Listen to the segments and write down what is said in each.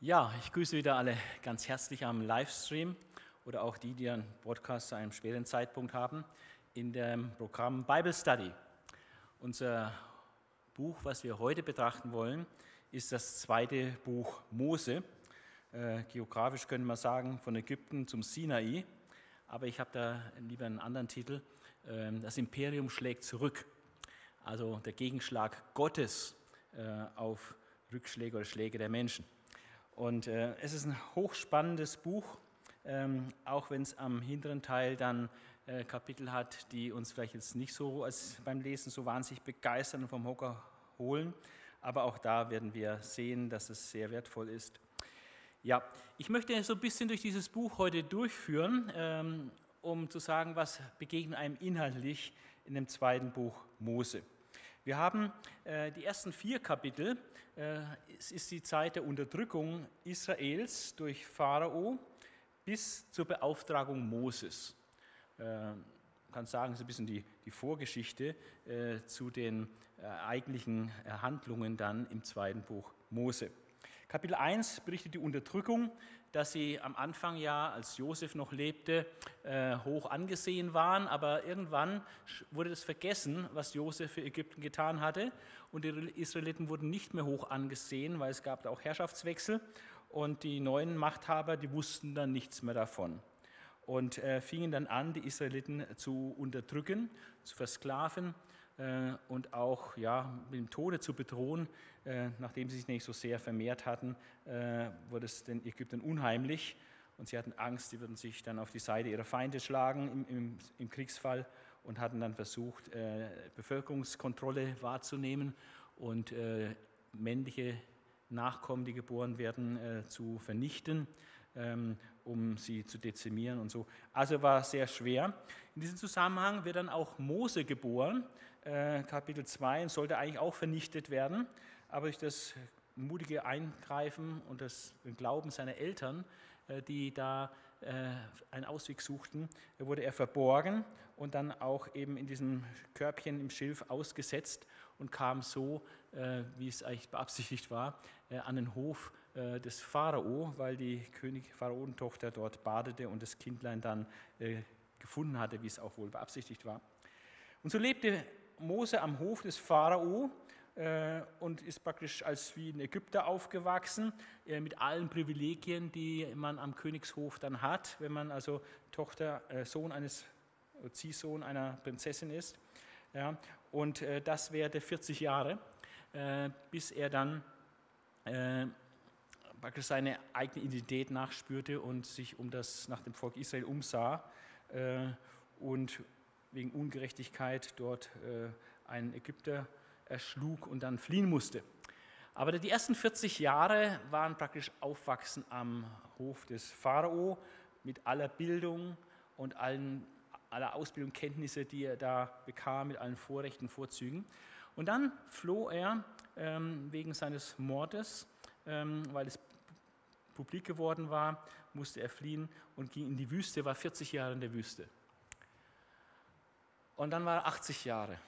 Ja, ich grüße wieder alle ganz herzlich am Livestream oder auch die, die einen Podcast zu einem späteren Zeitpunkt haben, in dem Programm Bible Study. Unser Buch, was wir heute betrachten wollen, ist das zweite Buch Mose. Äh, geografisch könnte man sagen, von Ägypten zum Sinai, aber ich habe da lieber einen anderen Titel. Äh, das Imperium schlägt zurück, also der Gegenschlag Gottes äh, auf Rückschläge oder Schläge der Menschen. Und äh, es ist ein hochspannendes Buch, ähm, auch wenn es am hinteren Teil dann äh, Kapitel hat, die uns vielleicht jetzt nicht so als beim Lesen so wahnsinnig begeistern und vom Hocker holen. Aber auch da werden wir sehen, dass es sehr wertvoll ist. Ja, ich möchte so ein bisschen durch dieses Buch heute durchführen, ähm, um zu sagen, was begegnet einem inhaltlich in dem zweiten Buch Mose. Wir haben äh, die ersten vier Kapitel, äh, es ist die Zeit der Unterdrückung Israels durch Pharao bis zur Beauftragung Moses. Äh, man kann sagen, es ist ein bisschen die, die Vorgeschichte äh, zu den äh, eigentlichen Handlungen dann im zweiten Buch Mose. Kapitel 1 berichtet die Unterdrückung dass sie am Anfang ja, als Josef noch lebte, äh, hoch angesehen waren, aber irgendwann wurde das vergessen, was Josef für Ägypten getan hatte und die Israeliten wurden nicht mehr hoch angesehen, weil es gab da auch Herrschaftswechsel und die neuen Machthaber, die wussten dann nichts mehr davon und äh, fingen dann an, die Israeliten zu unterdrücken, zu versklaven und auch ja, mit dem Tode zu bedrohen, äh, nachdem sie sich nicht so sehr vermehrt hatten, äh, wurde es den Ägyptern unheimlich und sie hatten Angst, sie würden sich dann auf die Seite ihrer Feinde schlagen im, im, im Kriegsfall und hatten dann versucht, Bevölkerungskontrolle wahrzunehmen und männliche Nachkommen, die geboren werden, zu vernichten ähm, um sie zu dezimieren und so. Also war sehr schwer. In diesem Zusammenhang wird dann auch Mose geboren, äh, Kapitel 2, und sollte eigentlich auch vernichtet werden, aber durch das mutige Eingreifen und das Glauben seiner Eltern, äh, die da äh, einen Ausweg suchten, wurde er verborgen und dann auch eben in diesem Körbchen im Schilf ausgesetzt und kam so, wie es eigentlich beabsichtigt war, an den Hof des Pharao, weil die König Pharaonentochter dort badete und das Kindlein dann gefunden hatte, wie es auch wohl beabsichtigt war. Und so lebte Mose am Hof des Pharao äh, und ist praktisch als wie ein Ägypter aufgewachsen, äh, mit allen Privilegien, die man am Königshof dann hat, wenn man also Tochter, äh, Sohn eines, Ziehsohn einer Prinzessin ist. Ja, und äh, das währte 40 Jahre, äh, bis er dann äh, praktisch seine eigene Identität nachspürte und sich um das nach dem Volk Israel umsah und wegen Ungerechtigkeit dort äh, einen Ägypter erschlug und dann fliehen musste. Aber die ersten 40 Jahre waren praktisch Aufwachsen am Hof des Pharao mit aller Bildung und allen, aller Ausbildung, Kenntnisse, die er da bekam, mit allen Vorrechten, Vorzügen. Und dann floh er ähm, wegen seines Mordes, ähm, weil es publik geworden war, musste er fliehen und ging in die Wüste, war 40 Jahre in der Wüste. Und dann war er 80 Jahre.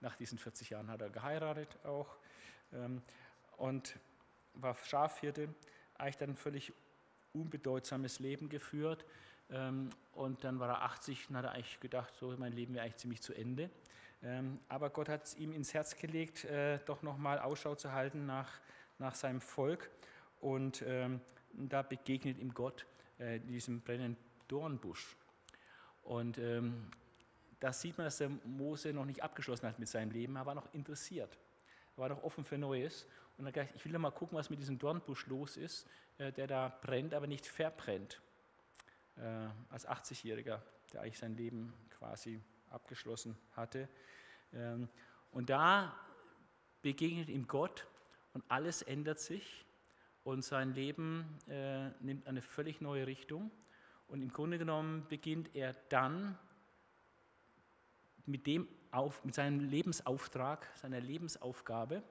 Nach diesen 40 Jahren hat er geheiratet auch ähm, und war Schafhirte. Eigentlich dann ein völlig unbedeutsames Leben geführt. Ähm, und dann war er 80 und hat er eigentlich gedacht, so mein Leben wäre eigentlich ziemlich zu Ende. Ähm, aber Gott hat es ihm ins Herz gelegt, äh, doch nochmal Ausschau zu halten nach, nach seinem Volk. Und da begegnet ihm Gott äh, diesem brennenden Dornbusch. Und da sieht man, dass der Mose noch nicht abgeschlossen hat mit seinem Leben, er war noch interessiert. Er war noch offen für Neues. Und hat gesagt, ich will doch mal gucken, was mit diesem Dornbusch los ist, äh, der da brennt, aber nicht verbrennt. Äh, als 80-Jähriger, der eigentlich sein Leben quasi abgeschlossen hatte. Ähm, und da begegnet ihm Gott und alles ändert sich und sein Leben äh, nimmt eine völlig neue Richtung. Und im Grunde genommen beginnt er dann mit, dem auf, mit seinem Lebensauftrag, seiner Lebensaufgabe,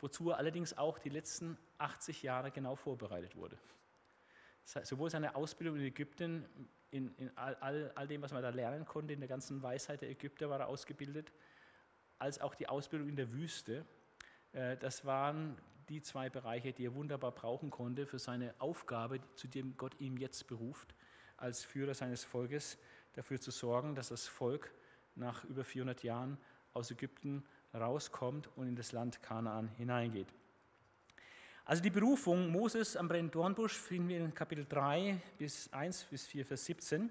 wozu er allerdings auch die letzten 80 Jahre genau vorbereitet wurde. Sowohl seine Ausbildung in Ägypten, in, in all, all, all, dem, was man da lernen konnte, in der ganzen Weisheit der Ägypter war er ausgebildet, als auch die Ausbildung in der Wüste. Äh, das waren die zwei Bereiche, die er wunderbar brauchen konnte für seine Aufgabe, zu dem Gott ihn jetzt beruft, als Führer seines Volkes, dafür zu sorgen, dass das Volk nach über 400 Jahren aus Ägypten rauskommt und in das Land Kanaan hineingeht. Also die Berufung Moses am brennenden Dornbusch finden wir in Kapitel 3 bis 1 bis 4, Vers 17.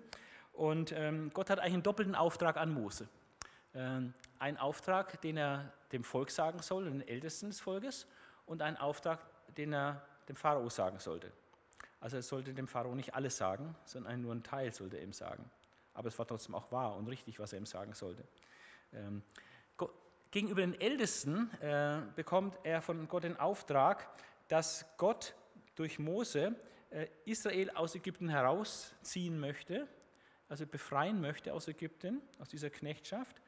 Und ähm, Gott hat eigentlich einen doppelten Auftrag an Mose. Ähm, einen Auftrag, den er dem Volk sagen soll, den Ältesten des Volkes, und einen Auftrag, den er dem Pharao sagen sollte. Also er sollte dem Pharao nicht alles sagen, sondern nur einen Teil sollte er ihm sagen. Aber es war trotzdem auch wahr und richtig, was er ihm sagen sollte. Ähm, gegenüber den Ältesten äh, bekommt er von Gott den Auftrag, dass Gott durch Mose äh, Israel aus Ägypten herausziehen möchte, also befreien möchte aus Ägypten, aus dieser Knechtschaft,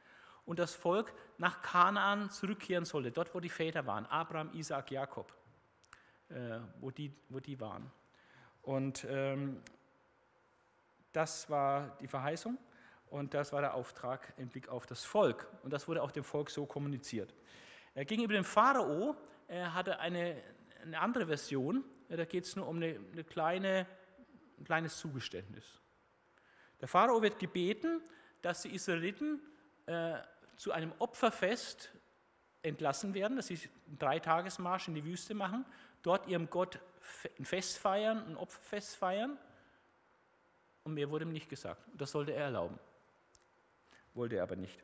und das Volk nach Kanaan zurückkehren sollte, dort wo die Väter waren, Abraham, Isaac, Jakob, äh, wo, die, wo die waren. Und ähm, das war die Verheißung und das war der Auftrag im Blick auf das Volk. Und das wurde auch dem Volk so kommuniziert. Gegenüber dem Pharao hatte eine, eine andere Version. Da geht es nur um eine, eine kleine, ein kleines Zugeständnis. Der Pharao wird gebeten, dass die Israeliten äh, zu einem Opferfest entlassen werden, dass sie einen Dreitagesmarsch in die Wüste machen, dort ihrem Gott ein Fest feiern, ein Opferfest feiern. Und mehr wurde ihm nicht gesagt. Das sollte er erlauben. Wollte er aber nicht.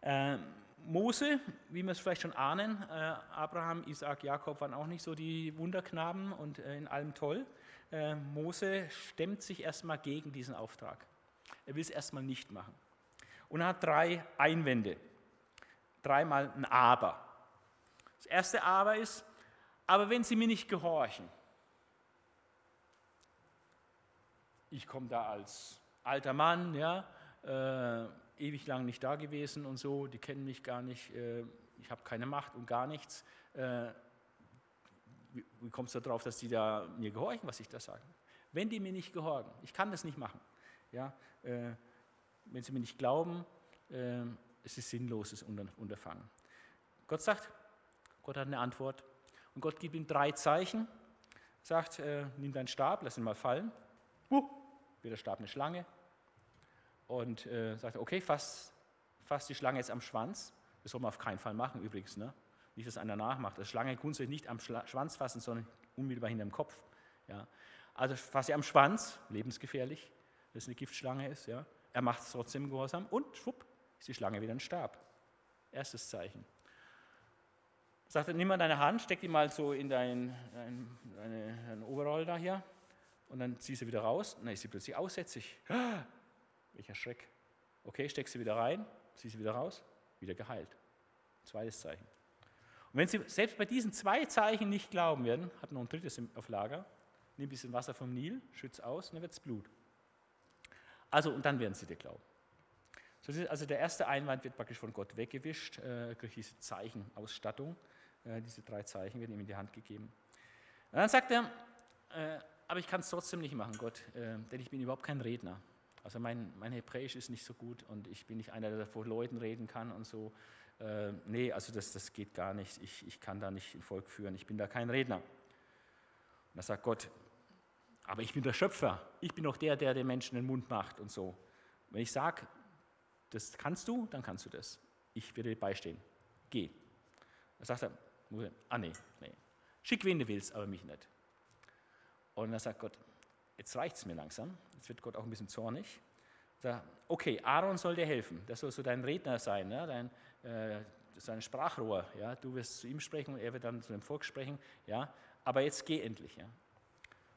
Ähm, Mose, wie wir es vielleicht schon ahnen, äh, Abraham, Isaac, Jakob waren auch nicht so die Wunderknaben und äh, in allem toll. Äh, Mose stemmt sich erstmal gegen diesen Auftrag. Er will es erstmal nicht machen. Und er hat drei Einwände. Dreimal ein Aber. Das erste Aber ist, aber wenn sie mir nicht gehorchen, ich komme da als alter Mann, ja, äh, ewig lang nicht da gewesen und so, die kennen mich gar nicht, äh, ich habe keine Macht und gar nichts. Äh, wie, wie kommst du darauf, dass die da mir gehorchen, was ich da sage? Wenn die mir nicht gehorchen, ich kann das nicht machen. Ja, äh, wenn sie mir nicht glauben, äh, es ist sinnloses Unterfangen. Gott sagt, Gott hat eine Antwort und Gott gibt ihm drei Zeichen, sagt, äh, nimm deinen Stab, lass ihn mal fallen. Uh, wird der Stab eine Schlange und äh, sagt, okay, fass, fass die Schlange jetzt am Schwanz. Das soll man auf keinen Fall machen übrigens. Ne? Nicht, dass einer nachmacht. Das Schlange grundsätzlich nicht am Schla Schwanz fassen, sondern unmittelbar hinter dem Kopf. Ja? Also fass sie am Schwanz, lebensgefährlich, wenn es eine Giftschlange ist. Ja? Er macht es trotzdem gehorsam und schwupp, ist die Schlange wieder ein Stab. Erstes Zeichen. Sagt er, nimm mal deine Hand, steck die mal so in dein, dein, dein Overall da hier und dann zieh sie wieder raus. Dann ist sie plötzlich aussätzig. Welcher Schreck. Okay, steck sie wieder rein, zieh sie wieder raus, wieder geheilt. Zweites Zeichen. Und wenn Sie selbst bei diesen zwei Zeichen nicht glauben werden, hat noch ein drittes auf Lager, nimm ein bisschen Wasser vom Nil, schütz aus und dann wird es Blut. Also, und dann werden Sie dir glauben. also der erste Einwand wird praktisch von Gott weggewischt, äh, durch diese Zeichenausstattung. Äh, diese drei Zeichen werden ihm in die Hand gegeben. Und dann sagt er, äh, aber ich kann es trotzdem nicht machen, Gott, äh, denn ich bin überhaupt kein Redner. Also mein, mein Hebräisch ist nicht so gut und ich bin nicht einer, der vor Leuten reden kann und so. Äh, nee, also das, das geht gar nicht. Ich, ich kann da nicht ein Volk führen. Ich bin da kein Redner. Und da sagt Gott, aber ich bin der Schöpfer. Ich bin doch der, der den Menschen den Mund macht und so. Wenn ich sage, das kannst du, dann kannst du das. Ich werde dir beistehen. Geh. Da sagt er, ah nee, nee. Schick wen du willst, aber mich nicht. Und dann sagt Gott, jetzt reicht es mir langsam. Jetzt wird Gott auch ein bisschen zornig. Sagt, okay, Aaron soll dir helfen. Das soll so dein Redner sein, ja? dein, äh, sein Sprachrohr. Ja? Du wirst zu ihm sprechen und er wird dann zu dem Volk sprechen. Ja? Aber jetzt geh endlich. Ja?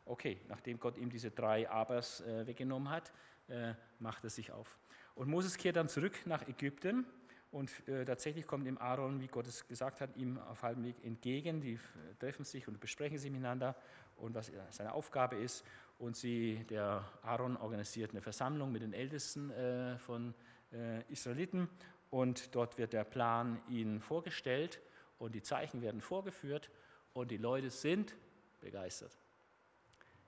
Okay, nachdem Gott ihm diese drei Abers äh, weggenommen hat, äh, macht er sich auf. Und Moses kehrt dann zurück nach Ägypten und äh, tatsächlich kommt ihm Aaron, wie Gott es gesagt hat, ihm auf halbem Weg entgegen. Die treffen sich und besprechen sich miteinander und was seine Aufgabe ist. Und sie, der Aaron organisiert eine Versammlung mit den Ältesten äh, von äh, Israeliten und dort wird der Plan ihnen vorgestellt und die Zeichen werden vorgeführt und die Leute sind begeistert.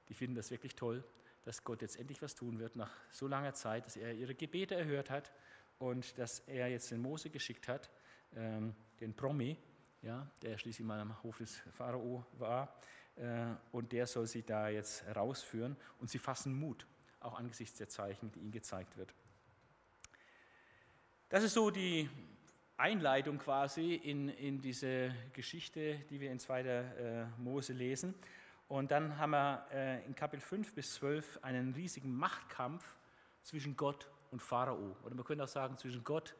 Die finden das wirklich toll, dass Gott jetzt endlich was tun wird nach so langer Zeit, dass er ihre Gebete erhört hat und dass er jetzt den Mose geschickt hat, ähm, den Promi, ja, der schließlich mal am Hof des Pharao war. Äh, und der soll sie da jetzt rausführen. Und sie fassen Mut, auch angesichts der Zeichen, die ihnen gezeigt wird. Das ist so die Einleitung quasi in, in diese Geschichte, die wir in 2. Äh, Mose lesen. Und dann haben wir äh, in Kapitel 5 bis 12 einen riesigen Machtkampf zwischen Gott und Pharao. Oder man könnte auch sagen, zwischen Gott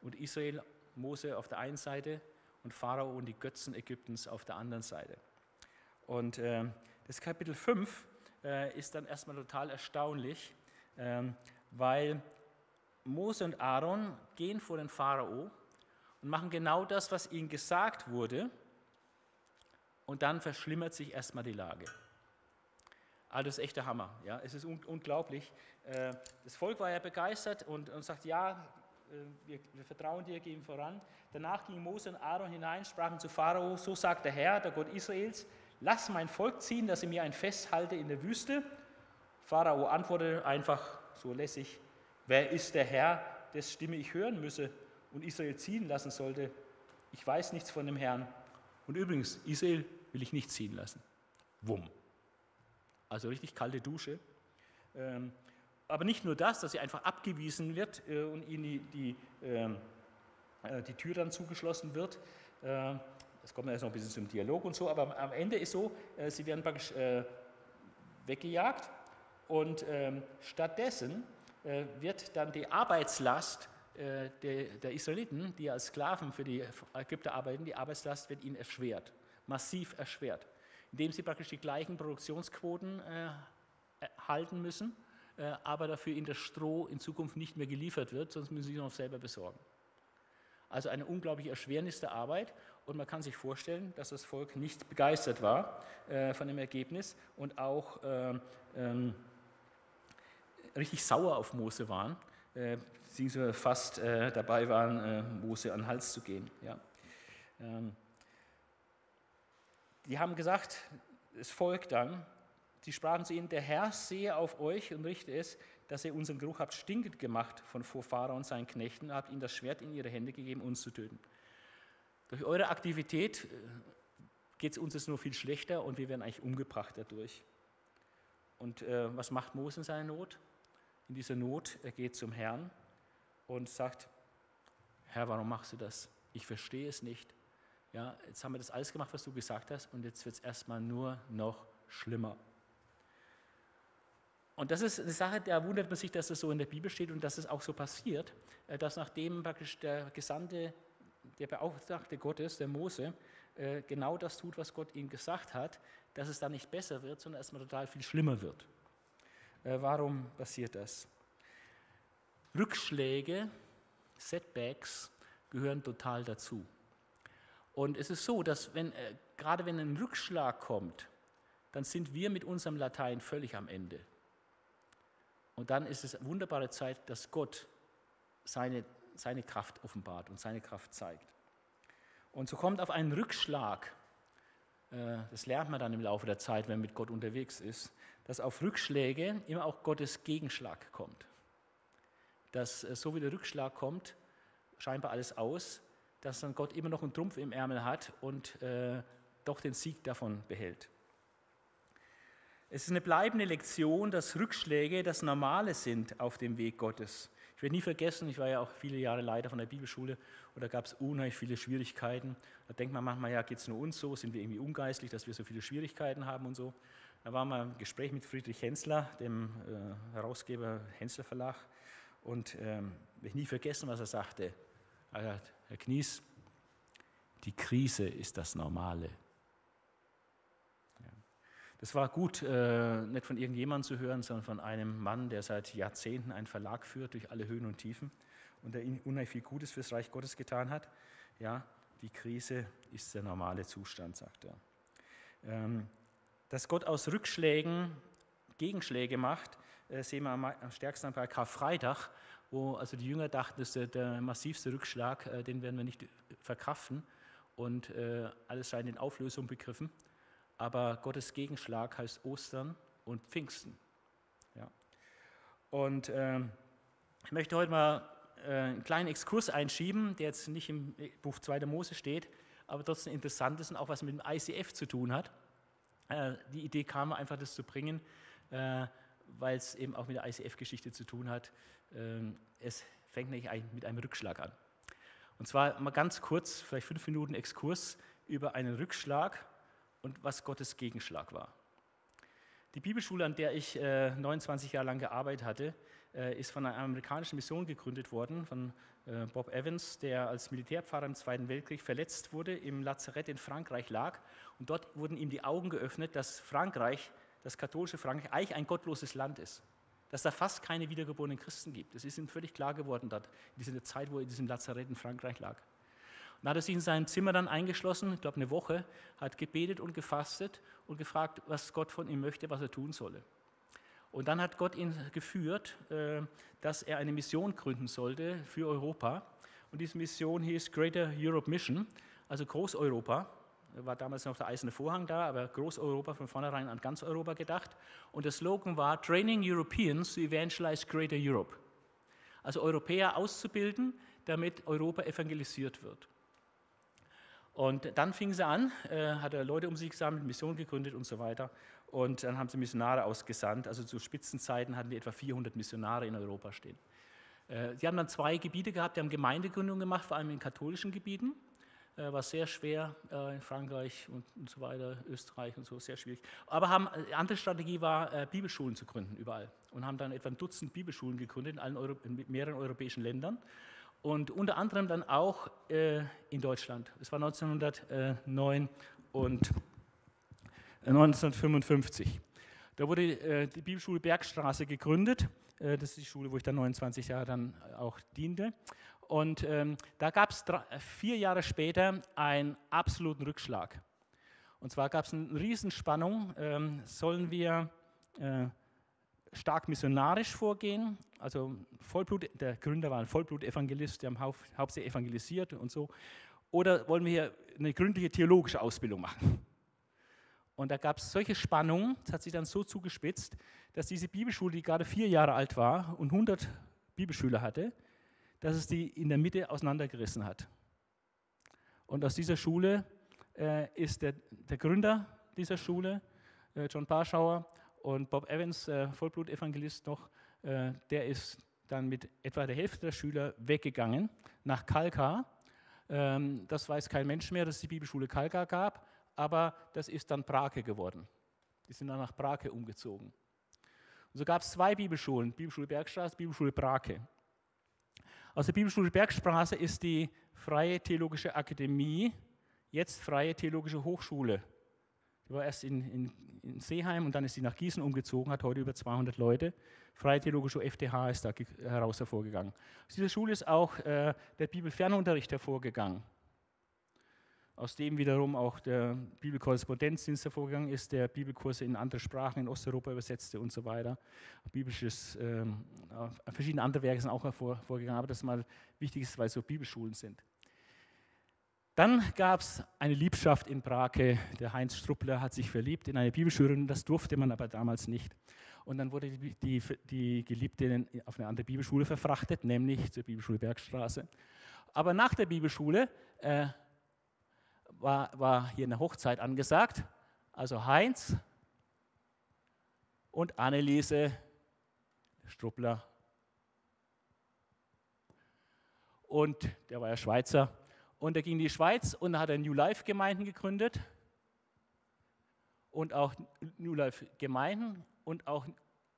und Israel, Mose auf der einen Seite und Pharao und die Götzen Ägyptens auf der anderen Seite. Und äh, das Kapitel 5 äh, ist dann erstmal total erstaunlich, ähm, weil Mose und Aaron gehen vor den Pharao und machen genau das, was ihnen gesagt wurde. Und dann verschlimmert sich erstmal die Lage. Also das ist echt der Hammer. Ja? Es ist un unglaublich. Äh, das Volk war ja begeistert und, und sagt, ja, äh, wir, wir, vertrauen dir, gehen voran. Danach gingen Mose und Aaron hinein, sprachen zu Pharao, so sagt der Herr, der Gott Israels, lass mein Volk ziehen, dass sie mir ein Fest halte in der Wüste. Pharao antwortete einfach so lässig, wer ist der Herr, dessen Stimme ich hören müsse und Israel ziehen lassen sollte? Ich weiß nichts von dem Herrn. Und übrigens, Israel will ich nicht ziehen lassen. Wumm. Also richtig kalte Dusche. Ähm, aber nicht nur das, dass sie einfach abgewiesen wird äh, und ihnen die, die, ähm, äh, die Tür dann zugeschlossen wird. Äh, das kommt jetzt noch ein bisschen zum Dialog und so, aber am Ende ist so, sie werden praktisch weggejagt und ähm, stattdessen wird dann die Arbeitslast der Israeliten, die als Sklaven für die Ägypter arbeiten, die Arbeitslast wird ihnen erschwert, massiv erschwert, indem sie praktisch die gleichen Produktionsquoten halten müssen äh, aber dafür in das Stroh in Zukunft nicht mehr geliefert wird, sonst müssen sie es noch selber besorgen. Also eine unglaubliche Erschwernis der Arbeit und man kann sich vorstellen, dass das Volk nicht begeistert war äh, von dem Ergebnis und auch äh, ähm, richtig sauer auf Mose waren, äh, beziehungsweise fast äh, dabei waren, äh, Mose an den Hals zu gehen. Ja. Ähm, die haben gesagt, das Volk dann, Sie sprachen zu ihnen, der Herr sehe auf euch und richte es, dass ihr unseren Geruch habt stinkend gemacht von Vorfahren und seinen Knechten, habt ihnen das Schwert in ihre Hände gegeben, uns zu töten. Durch eure Aktivität äh, geht es uns jetzt nur viel schlechter und wir werden eigentlich umgebracht dadurch. Und äh, was macht Mose in seiner Not? In dieser Not, er geht zum Herrn und sagt, Herr, warum machst du das? Ich verstehe es nicht. Ja, jetzt haben wir das alles gemacht, was du gesagt hast, und jetzt wird es erstmal nur noch schlimmer. Und das ist eine Sache, da wundert man sich, dass das so in der Bibel steht und dass es auch so passiert, äh, dass nachdem praktisch der Gesandte, der Beauftragte Gottes, der Mose, äh, genau das tut, was Gott ihm gesagt hat, dass es dann nicht besser wird, sondern erstmal total viel schlimmer wird. Äh, warum passiert das? Rückschläge, Setbacks gehören total dazu. Und es ist so, dass wenn, gerade wenn ein Rückschlag kommt, dann sind wir mit unserem Latein völlig am Ende. Und dann ist es eine wunderbare Zeit, dass Gott seine, seine Kraft offenbart und seine Kraft zeigt. Und so kommt auf einen Rückschlag, äh, das lernt man dann im Laufe der Zeit, wenn man mit Gott unterwegs ist, dass auf Rückschläge immer auch Gottes Gegenschlag kommt. Dass äh, so wie der Rückschlag kommt, scheinbar alles aus, dass dann Gott immer noch einen Trumpf im Ärmel hat und äh, doch den Sieg davon behält. Es ist eine bleibende Lektion, dass Rückschläge das Normale sind auf dem Weg Gottes. Ich werde nie vergessen, ich war ja auch viele Jahre Leiter von der Bibelschule und da gab es unheimlich viele Schwierigkeiten. Da denkt man manchmal, ja, geht es nur uns so, sind wir irgendwie ungeistlich, dass wir so viele Schwierigkeiten haben und so. Da war mal ein Gespräch mit Friedrich Hensler, dem äh, Herausgeber Hensler Verlag, und ähm, ich nie vergessen, was er sagte. Er sagt, Herr Knies, die Krise ist das Normale. Es war gut, äh, nicht von irgendjemandem zu hören, sondern von einem Mann, der seit Jahrzehnten einen Verlag führt durch alle Höhen und Tiefen und der unheimlich viel Gutes fürs Reich Gottes getan hat. Ja, die Krise ist der normale Zustand, sagt er. Ähm, dass Gott aus Rückschlägen Gegenschläge macht, äh, sehen wir am, stärksten bei Karfreitag, wo also die Jünger dachten, das ist der, der massivste Rückschlag, äh, den werden wir nicht verkraften und äh, alles scheint in Auflösung begriffen aber Gottes Gegenschlag heißt Ostern und Pfingsten. Ja. Und äh, ich möchte heute mal äh, einen kleinen Exkurs einschieben, der jetzt nicht im Buch 2. Mose steht, aber trotzdem interessant ist und auch was mit dem ICF zu tun hat. Äh, die Idee kam einfach, das zu bringen, äh, weil es eben auch mit der ICF-Geschichte zu tun hat. Ähm, es fängt nämlich mit einem Rückschlag an. Und zwar mal ganz kurz, vielleicht fünf Minuten Exkurs über einen Rückschlag und was Gottes Gegenschlag war. Die Bibelschule, an der ich 29 Jahre lang gearbeitet hatte, ist von einer amerikanischen Mission gegründet worden, von äh, Bob Evans, der als Militärpfarrer im Zweiten Weltkrieg verletzt wurde, im Lazarett in Frankreich lag. Und dort wurden ihm die Augen geöffnet, dass Frankreich, das katholische Frankreich, eigentlich ein gottloses Land ist. Dass da fast keine wiedergeborenen Christen gibt. Das ist ihm völlig klar geworden dort, in dieser Zeit, wo er in diesem Lazarett in Frankreich lag. Und hat er sich in seinem Zimmer dann eingeschlossen, ich glaube eine Woche, hat gebetet und gefastet und gefragt, was Gott von ihm möchte, was er tun solle. Und dann hat Gott ihn geführt, äh, dass er eine Mission gründen sollte für Europa. Und diese Mission hieß Greater Europe Mission, also Großeuropa. War damals noch der eiserne Vorhang da, aber Großeuropa von vornherein an ganz Europa gedacht. Und der Slogan war Training Europeans to Evangelize Greater Europe. Also Europäer auszubilden, damit Europa evangelisiert wird. Und dann fing sie an, äh, hat er Leute um sich gesammelt, Mission gegründet und so weiter. Und dann haben sie Missionare ausgesandt. Also zu Spitzenzeiten hatten die etwa 400 Missionare in Europa stehen. Äh, sie haben dann zwei Gebiete gehabt, die haben Gemeindegründung gemacht, vor allem in katholischen Gebieten. Äh, war sehr schwer äh, in Frankreich und, und, so weiter, Österreich und so, sehr schwierig. Aber haben, die andere Strategie war, Bibelschulen zu gründen, überall. Und haben dann etwa ein Dutzend Bibelschulen gegründet in, allen Euro, in mehreren europäischen Ländern. Und unter anderem dann auch in Deutschland. Es war 1909 und 1955. Da wurde äh, die Bibelschule Bergstraße gegründet. Äh, das ist die Schule, wo ich dann 29 Jahre dann auch diente. Und ähm, da gab es vier Jahre später einen absoluten Rückschlag. Und zwar gab es eine Riesenspannung. Ähm, sollen wir äh, stark missionarisch vorgehen? Also Vollblut, der Gründer war ein Vollblut-Evangelist, der haben hauptsächlich evangelisiert und so. Oder wollen wir hier eine gründliche theologische Ausbildung machen? Und da gab es solche Spannungen, es hat sich dann so zugespitzt, dass diese Bibelschule, die gerade vier Jahre alt war und 100 Bibelschüler hatte, dass es die in der Mitte auseinandergerissen hat. Und aus dieser Schule äh, ist der, der, Gründer dieser Schule, äh, John Parschauer, und Bob Evans, äh, Vollblutevangelist noch, äh, der ist dann mit etwa der Hälfte der Schüler weggegangen nach Kalkar. Ähm, das weiß kein Mensch mehr, dass es die Bibelschule Kalkar gab aber das ist dann Brake geworden. Die sind dann nach Brake umgezogen. Und so gab es zwei Bibelschulen, Bibelschule Bergstraße, Bibelschule Brake. Aus der Bibelschule Bergstraße ist die Freie Theologische Akademie, jetzt Freie Theologische Hochschule. War erst in, in, in Seeheim und dann ist sie nach Gießen umgezogen, hat heute über 200 Leute. Freie Theologische FTH ist da heraus hervorgegangen. Aus dieser Schule ist auch äh, der Bibelfernunterricht hervorgegangen aus dem wiederum auch der Bibelkorrespondenzdienst hervorgegangen ist, der Bibelkurse in andere Sprachen in Osteuropa übersetzte und so weiter. Biblisches, äh, verschiedene andere Werke sind auch hervorgegangen, aber das mal wichtig ist, weil es so Bibelschulen sind. Dann gab es eine Liebschaft in Brake. Der Heinz Struppler hat sich verliebt in eine Bibelschülerin, das durfte man aber damals nicht. Und dann wurde die, die, die Geliebte auf eine andere Bibelschule verfrachtet, nämlich zur Bibelschule Bergstraße. Aber nach der Bibelschule äh, war, war hier eine Hochzeit angesagt. Also Heinz und Anneliese Struppler. Und der war ja Schweizer. Und er ging in die Schweiz und hat New Life Gemeinden gegründet. Und auch New Life Gemeinden und auch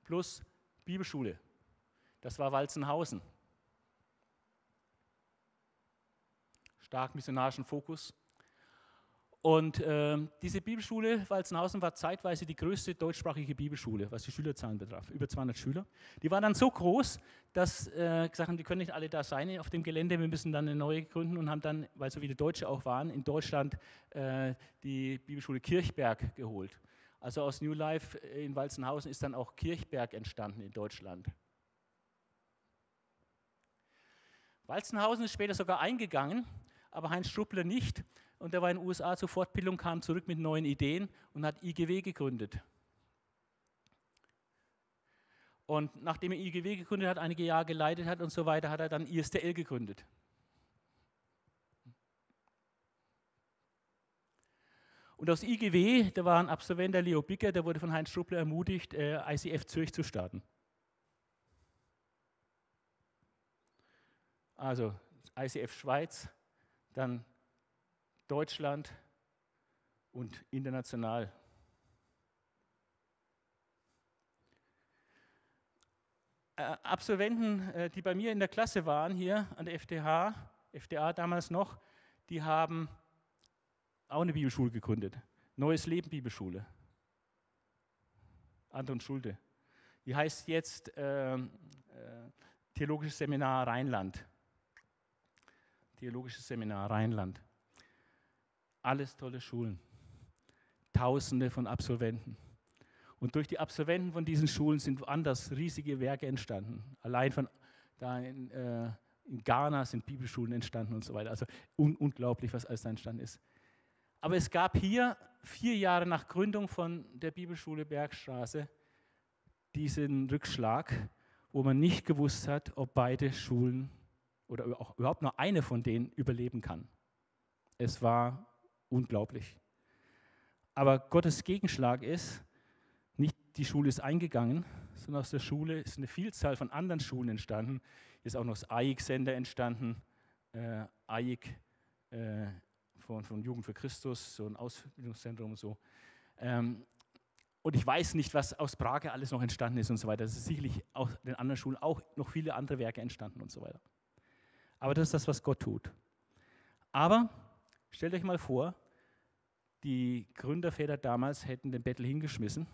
plus Bibelschule. Das war Walzenhausen. Stark missionarischen Fokus. Und äh, diese Bibelschule Walzenhausen war zeitweise die größte deutschsprachige Bibelschule, was die Schülerzahlen betraf. Über 200 Schüler. Die waren dann so groß, dass äh, gesagt haben, die können nicht alle da sein auf dem Gelände, wir müssen dann eine neue gründen und haben dann, weil so viele Deutsche auch waren, in Deutschland äh, die Bibelschule Kirchberg geholt. Also aus New Life in Walzenhausen ist dann auch Kirchberg entstanden in Deutschland. Walzenhausen ist später sogar eingegangen, aber Heinz Struppler nicht. Und er war in den USA zur Fortbildung, kam zurück mit neuen Ideen und hat IGW gegründet. Und nachdem er IGW gegründet hat, einige Jahre geleitet hat und so weiter, hat er dann ISDL gegründet. Und aus IGW, da war ein Absolvent, der Leo Bicker, der wurde von Heinz Struppler ermutigt, äh, ICF Zürich zu starten. Also ICF Schweiz, dann Deutschland und international. Äh, Absolventen, äh, die bei mir in der Klasse waren, hier an der FDH, FDA damals noch, die haben auch eine Bibelschule gegründet. Neues Leben Bibelschule. Anton Schulte. Die heißt jetzt äh, äh, Theologisches Seminar Rheinland. Theologisches Seminar Rheinland. Alles tolle Schulen. Tausende von Absolventen. Und durch die Absolventen von diesen Schulen sind woanders riesige Werke entstanden. Allein von da in, äh, in Ghana sind Bibelschulen entstanden und so weiter. Also un unglaublich, was alles da entstanden ist. Aber es gab hier, vier Jahre nach Gründung von der Bibelschule Bergstraße, diesen Rückschlag, wo man nicht gewusst hat, ob beide Schulen oder auch überhaupt nur eine von denen überleben kann. Es war unglaublich. Aber Gottes Gegenschlag ist, nicht die Schule ist eingegangen, sondern aus der Schule ist eine Vielzahl von anderen Schulen entstanden. Hier ist auch noch das AIK-Sender entstanden, äh, AIK äh, von, von Jugend für Christus, so ein Ausbildungszentrum und so. Ähm, und ich weiß nicht, was aus Prag alles noch entstanden ist und so weiter. Es ist sicherlich auch in den anderen Schulen auch noch viele andere Werke entstanden und so weiter. Aber das ist das, was Gott tut. Aber stellt euch mal vor, die Gründerväter damals hätten den Bettel hingeschmissen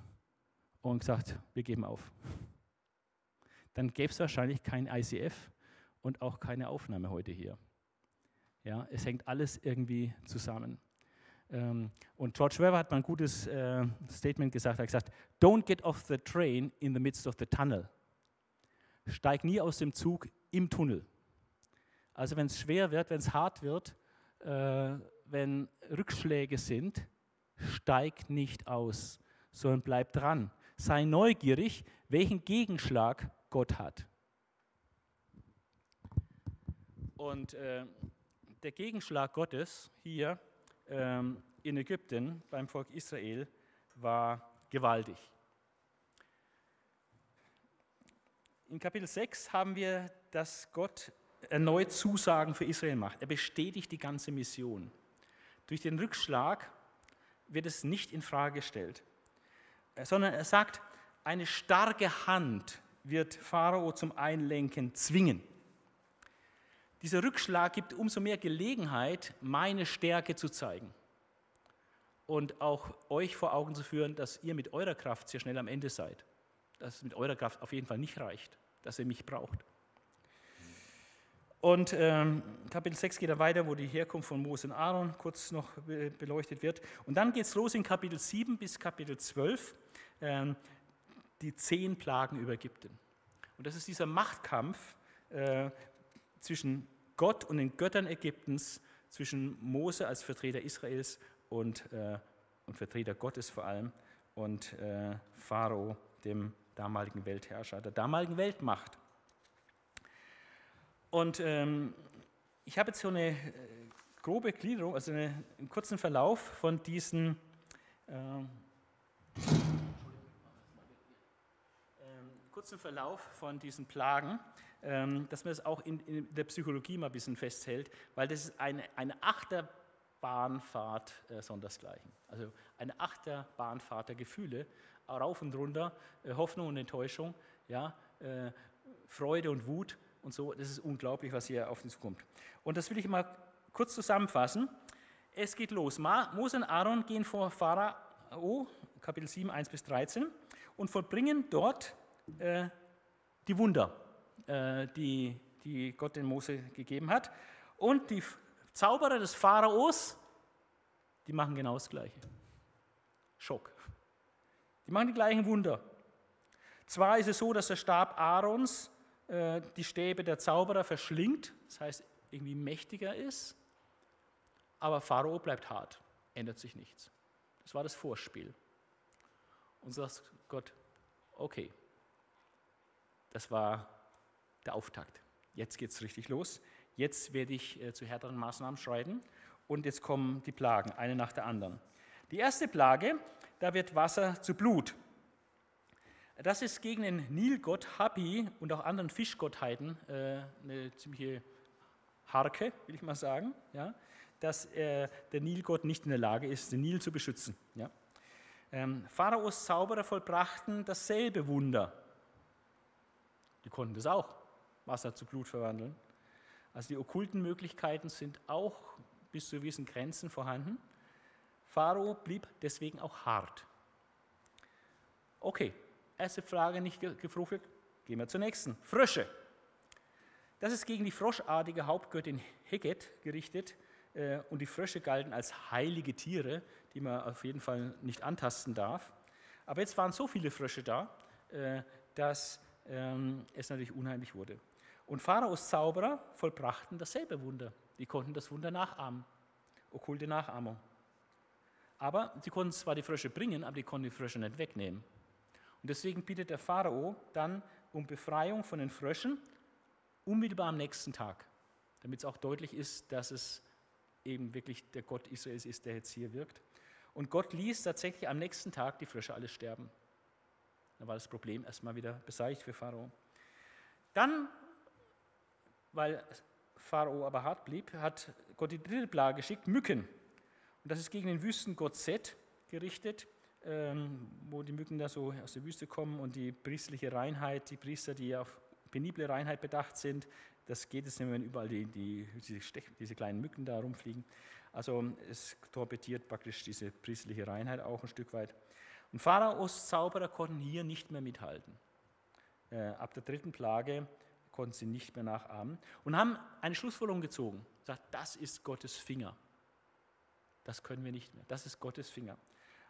und gesagt, wir geben auf. Dann gäbe es wahrscheinlich kein ICF und auch keine Aufnahme heute hier. Ja, es hängt alles irgendwie zusammen. Ähm, und George Weber hat mal ein gutes äh, Statement gesagt. Er hat gesagt, don't get off the train in the midst of the tunnel. Steig nie aus dem Zug im Tunnel. Also wenn es schwer wird, wenn es hart wird, äh, wenn Rückschläge sind, steig nicht aus, sondern bleib dran. Sei neugierig, welchen Gegenschlag Gott hat. Und äh, der Gegenschlag Gottes hier ähm, in Ägypten beim Volk Israel war gewaltig. In Kapitel 6 haben wir, dass Gott erneut Zusagen für Israel macht. Er bestätigt die ganze Mission. Durch den Rückschlag wird es nicht in Frage gestellt, sondern er sagt, eine starke Hand wird Pharao zum Einlenken zwingen. Dieser Rückschlag gibt umso mehr Gelegenheit, meine Stärke zu zeigen und auch euch vor Augen zu führen, dass ihr mit eurer Kraft sehr schnell am Ende seid. Dass es mit eurer Kraft auf jeden Fall nicht reicht, dass ihr mich braucht. Und ähm, Kapitel 6 geht da weiter, wo die Herkunft von Mose und Aaron kurz noch beleuchtet wird. Und dann geht es los in Kapitel 7 bis Kapitel 12, ähm, die zehn Plagen über Ägypten. Und das ist dieser Machtkampf äh, zwischen Gott und den Göttern Ägyptens, zwischen Mose als Vertreter Israels und, äh, und Vertreter Gottes vor allem und äh, Pharao, dem damaligen Weltherrscher, der damaligen Weltmacht. Und ähm, ich habe jetzt so eine äh, grobe Gliederung, also eine, einen kurzen Verlauf von diesen ähm, kurzen Verlauf von diesen Plagen, ähm, dass man das auch in, in, der Psychologie mal ein bisschen festhält, weil das ist eine, eine Achterbahnfahrt äh, sondersgleichen. Also eine Achterbahnfahrt der Gefühle, rauf und runter, äh, Hoffnung und Enttäuschung, ja, äh, Freude und Wut und so. Das ist unglaublich, was hier auf uns zukommt. Und das will ich mal kurz zusammenfassen. Es geht los. Mose und Aaron gehen vor Pharao, Kapitel 7, 1 bis 13, und vollbringen dort äh, die Wunder, äh, die, die Gott den Mose gegeben hat. Und die Zauberer des Pharaos, die machen genau das Gleiche. Schock. Die machen die gleichen Wunder. Zwar ist es so, dass der Stab Aarons die Stäbe der Zauberer verschlingt, das heißt irgendwie mächtiger ist, aber Pharao bleibt hart, ändert sich nichts. Das war das Vorspiel. Und sagt Gott, okay, das war der Auftakt. Jetzt geht es richtig los. Jetzt werde ich äh, zu härteren Maßnahmen schreiten und jetzt kommen die Plagen, eine nach der anderen. Die erste Plage, da wird Wasser zu Blut. Das ist gegen den Nilgott Hapi und auch anderen Fischgottheiten äh, eine ziemliche Harke, will ich mal sagen, ja, dass äh, der Nilgott nicht in der Lage ist, den Nil zu beschützen. Ja. Ähm, Pharaos Zauberer vollbrachten dasselbe Wunder. Die konnten das auch, Wasser zu Blut verwandeln. Also die okkulten Möglichkeiten sind auch bis zu gewissen Grenzen vorhanden. Pharao blieb deswegen auch hart. Okay, erste Frage nicht gefruchtet, gehen wir zur nächsten. Frösche. Das ist gegen die froschartige Hauptgöttin Heget gerichtet äh, und die Frösche galten als heilige Tiere, die man auf jeden Fall nicht antasten darf. Aber jetzt waren so viele Frösche da, äh, dass ähm, es natürlich unheimlich wurde. Und Pharaos Zauberer vollbrachten dasselbe Wunder. Die konnten das Wunder nachahmen, okkulte Nachahmung. Aber sie konnten zwar die Frösche bringen, aber die konnten die Frösche nicht wegnehmen. Und deswegen bittet der Pharao dann um Befreiung von den Fröschen unmittelbar am nächsten Tag, damit es auch deutlich ist, dass es eben wirklich der Gott Israels ist, der jetzt hier wirkt. Und Gott ließ tatsächlich am nächsten Tag die Frösche alle sterben. Da war das Problem erstmal wieder beseitigt für Pharao. Dann, weil Pharao aber hart blieb, hat Gott die dritte Plage geschickt, Mücken. Und das ist gegen den Wüstengott Set gerichtet, wo die Mücken da so aus der Wüste kommen und die priestliche Reinheit, die Priester, die auf penible Reinheit bedacht sind, das geht es nicht, wenn überall die, die, diese, diese kleinen Mücken da rumfliegen. Also es torpediert praktisch diese priestliche Reinheit auch ein Stück weit. Und Pharaos Zauberer konnten hier nicht mehr mithalten. Äh, ab der dritten Plage konnten sie nicht mehr nachahmen und haben eine Schlussfolgerung gezogen. Sagt, das ist Gottes Finger. Das können wir nicht mehr. Das ist Gottes Finger.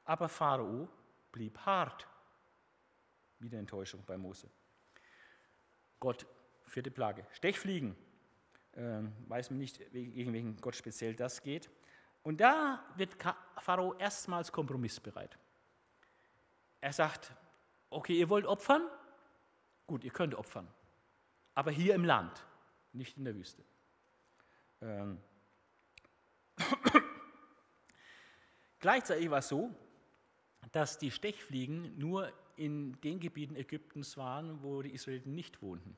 Aber Pharao blieb hart. Wieder Enttäuschung bei Mose. Gott, vierte Plage. Stechfliegen. Ähm, weiß man nicht, gegen welchen Gott speziell das geht. Und da wird Pharao erstmals kompromissbereit. Er sagt, okay, ihr wollt opfern? Gut, ihr könnt opfern. Aber hier im Land, nicht in der Wüste. Ähm. Gleichzeitig war es so, dass die Stechfliegen nur in den Gebieten Ägyptens waren, wo die Israeliten nicht wohnten.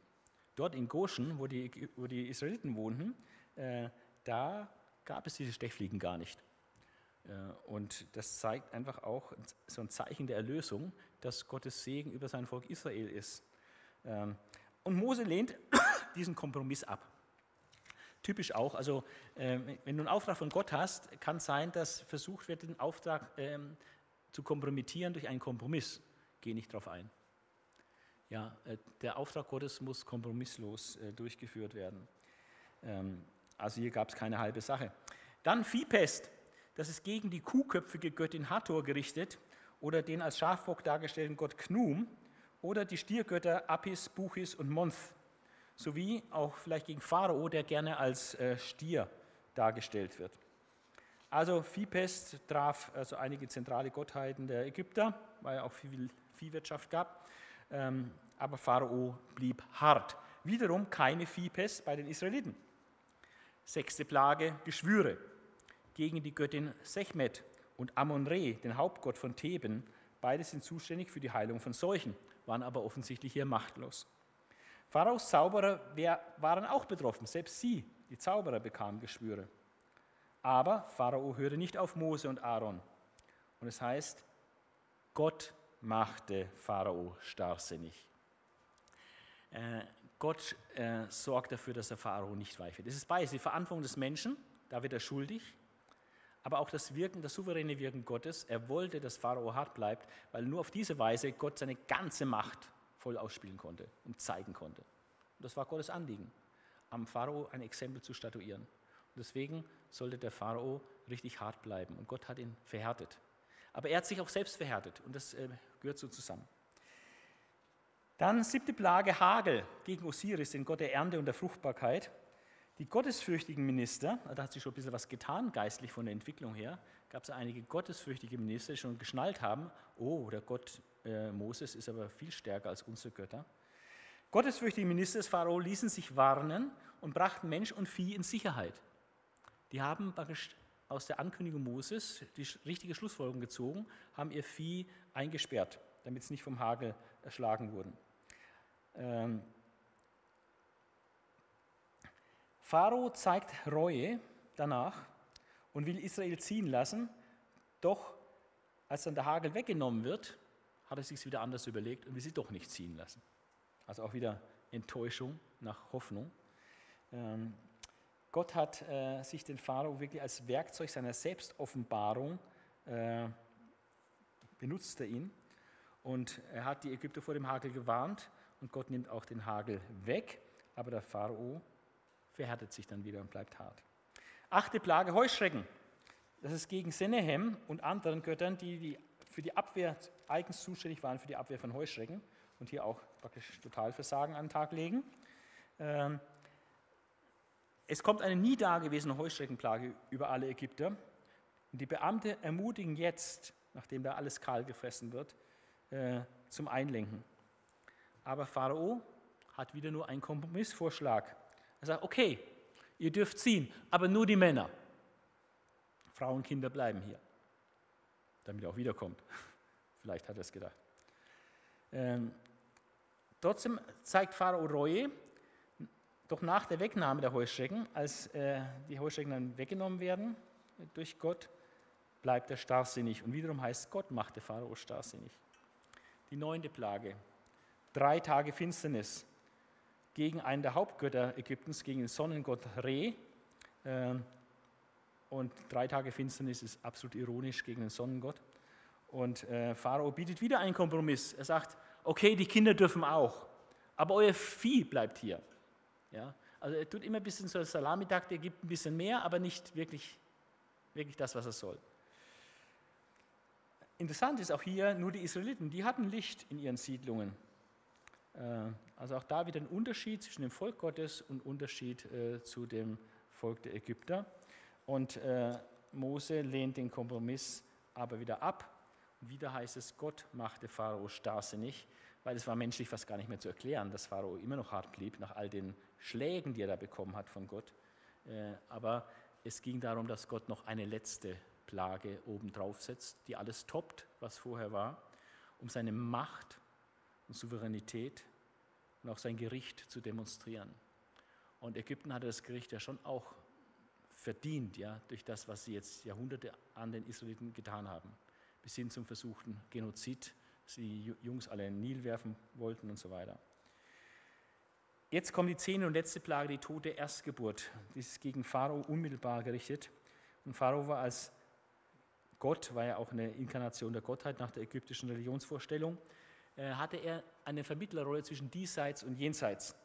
Dort in Goshen, wo die, wo die Israeliten wohnten, äh, da gab es diese Stechfliegen gar nicht. Äh, und das zeigt einfach auch so ein Zeichen der Erlösung, dass Gottes Segen über sein Volk Israel ist. Ähm, und Mose lehnt diesen Kompromiss ab. Typisch auch, also ähm, wenn du einen Auftrag von Gott hast, kann sein, dass versucht wird, den Auftrag ähm, zu kompromittieren durch einen Kompromiss. Gehe nicht darauf ein. Ja, äh, der Auftrag Gottes muss kompromisslos äh, durchgeführt werden. also hier gab es keine halbe Sache. Dann Viehpest das ist gegen die kuhköpfige Göttin Hathor gerichtet oder den als Schafbock dargestellten Gott Knum oder die Stiergötter Apis, Buchis und Month, sowie auch vielleicht gegen Pharao, der gerne als äh, Stier dargestellt wird. Also Viehpest traf also einige zentrale Gottheiten der Ägypter, weil auch viel Viehwirtschaft gab, ähm, aber Pharao blieb hart. Wiederum keine Viehpest bei den Israeliten. Sechste Plage, Geschwüre gegen die Göttin Sechmet und Amon-Re, den Hauptgott von Theben. Beide sind zuständig für die Heilung von Seuchen, waren aber offensichtlich hier machtlos. Pharaos Zauberer waren auch betroffen, selbst sie, die Zauberer, bekamen Geschwüre. Aber Pharao hörte nicht auf Mose und Aaron. Und es heißt, Gott machte Pharao starrsinnig. Äh, Gott äh, sorgt dafür, dass der Pharao nicht weich wird. Es ist beides, die Verantwortung des Menschen, da wird er schuldig, aber auch das Wirken, das souveräne Wirken Gottes. Er wollte, dass Pharao hart bleibt, weil nur auf diese Weise Gott seine ganze Macht voll ausspielen konnte und zeigen konnte. Und das war Gottes Anliegen, am Pharao ein Exempel zu statuieren. Deswegen sollte der Pharao richtig hart bleiben. Und Gott hat ihn verhärtet. Aber er hat sich auch selbst verhärtet und das äh, gehört so zusammen. Dann siebte Plage Hagel gegen Osiris, den Gott der Ernte und der Fruchtbarkeit. Die gottesfürchtigen Minister, da hat sich schon ein bisschen was getan, geistlich von der Entwicklung her, gab es einige gottesfürchtige Minister, die schon geschnallt haben, oh, der Gott äh, Moses ist aber viel stärker als unsere Götter. Gottesfürchtige Minister des Pharao ließen sich warnen und brachten Mensch und Vieh in Sicherheit. Die haben aus der Ankündigung Moses die richtige Schlussfolgerung gezogen, haben ihr Vieh eingesperrt, damit es nicht vom Hagel erschlagen wurden. Ähm, Pharao zeigt Reue danach und will Israel ziehen lassen, doch als dann der Hagel weggenommen wird, hat er sich wieder anders überlegt und will sie doch nicht ziehen lassen. Also auch wieder Enttäuschung nach Hoffnung. Ähm, Gott hat äh, sich den Pharao wirklich als Werkzeug seiner Selbstoffenbarung äh, benutzt er ihn und er hat die Ägypter vor dem Hagel gewarnt und Gott nimmt auch den Hagel weg, aber der Pharao verhärtet sich dann wieder und bleibt hart. Achte Plage Heuschrecken. Das ist gegen Senehem und anderen Göttern, die, die für die Abwehr eigens zuständig waren, für die Abwehr von Heuschrecken und hier auch praktisch Totalversagen an den Tag legen. Ähm, es kommt eine nie dagewesene Heuschreckenplage über alle Ägypter. Und die Beamte ermutigen jetzt, nachdem da alles kahl gefressen wird, äh, zum Einlenken. Aber Pharao hat wieder nur einen Kompromissvorschlag. Er sagt, okay, ihr dürft ziehen, aber nur die Männer. Frauen und Kinder bleiben hier, damit er auch wiederkommt. Vielleicht hat er es gedacht. Ähm, trotzdem zeigt Pharao Reue, doch nach der Wegnahme der Heuschrecken, als äh, die Heuschrecken dann weggenommen werden durch Gott, bleibt er starrsinnig. Und wiederum heißt, Gott machte Pharao starrsinnig. Die neunte Plage, drei Tage Finsternis gegen einen der Hauptgötter Ägyptens, gegen den Sonnengott Re. Ähm, und drei Tage Finsternis ist absolut ironisch gegen den Sonnengott. Und äh, Pharao bietet wieder einen Kompromiss. Er sagt, okay, die Kinder dürfen auch, aber euer Vieh bleibt hier. Ja? Also er tut immer ein bisschen so Salamitakt, er gibt ein bisschen mehr, aber nicht wirklich, wirklich das, was er soll. Interessant ist auch hier, nur die Israeliten, die hatten Licht in ihren Siedlungen. Äh, also auch da wieder ein Unterschied zwischen dem Volk Gottes und Unterschied äh, zu dem Volk der Ägypter. Und äh, Mose lehnt den Kompromiss aber wieder ab. Und wieder heißt es, Gott machte Pharao starrsinnig, weil es war menschlich fast gar nicht mehr zu erklären, dass Pharao immer noch hart blieb nach all den Schlägen, die er da bekommen hat von Gott. Aber es ging darum, dass Gott noch eine letzte Plage obendrauf setzt, die alles toppt, was vorher war, um seine Macht und Souveränität und auch sein Gericht zu demonstrieren. Und Ägypten hatte das Gericht ja schon auch verdient, ja, durch das, was sie jetzt Jahrhunderte an den Israeliten getan haben, bis hin zum versuchten Genozid, sie Jungs alle in den Nil werfen wollten und so weiter. Jetzt kommt die zehnte und letzte Plage, die tote Erstgeburt. Die ist gegen Pharao unmittelbar gerichtet. Und Pharao war als Gott, war ja auch eine Inkarnation der Gottheit nach der ägyptischen Religionsvorstellung. Äh, hatte er eine Vermittlerrolle zwischen diesseits und jenseits.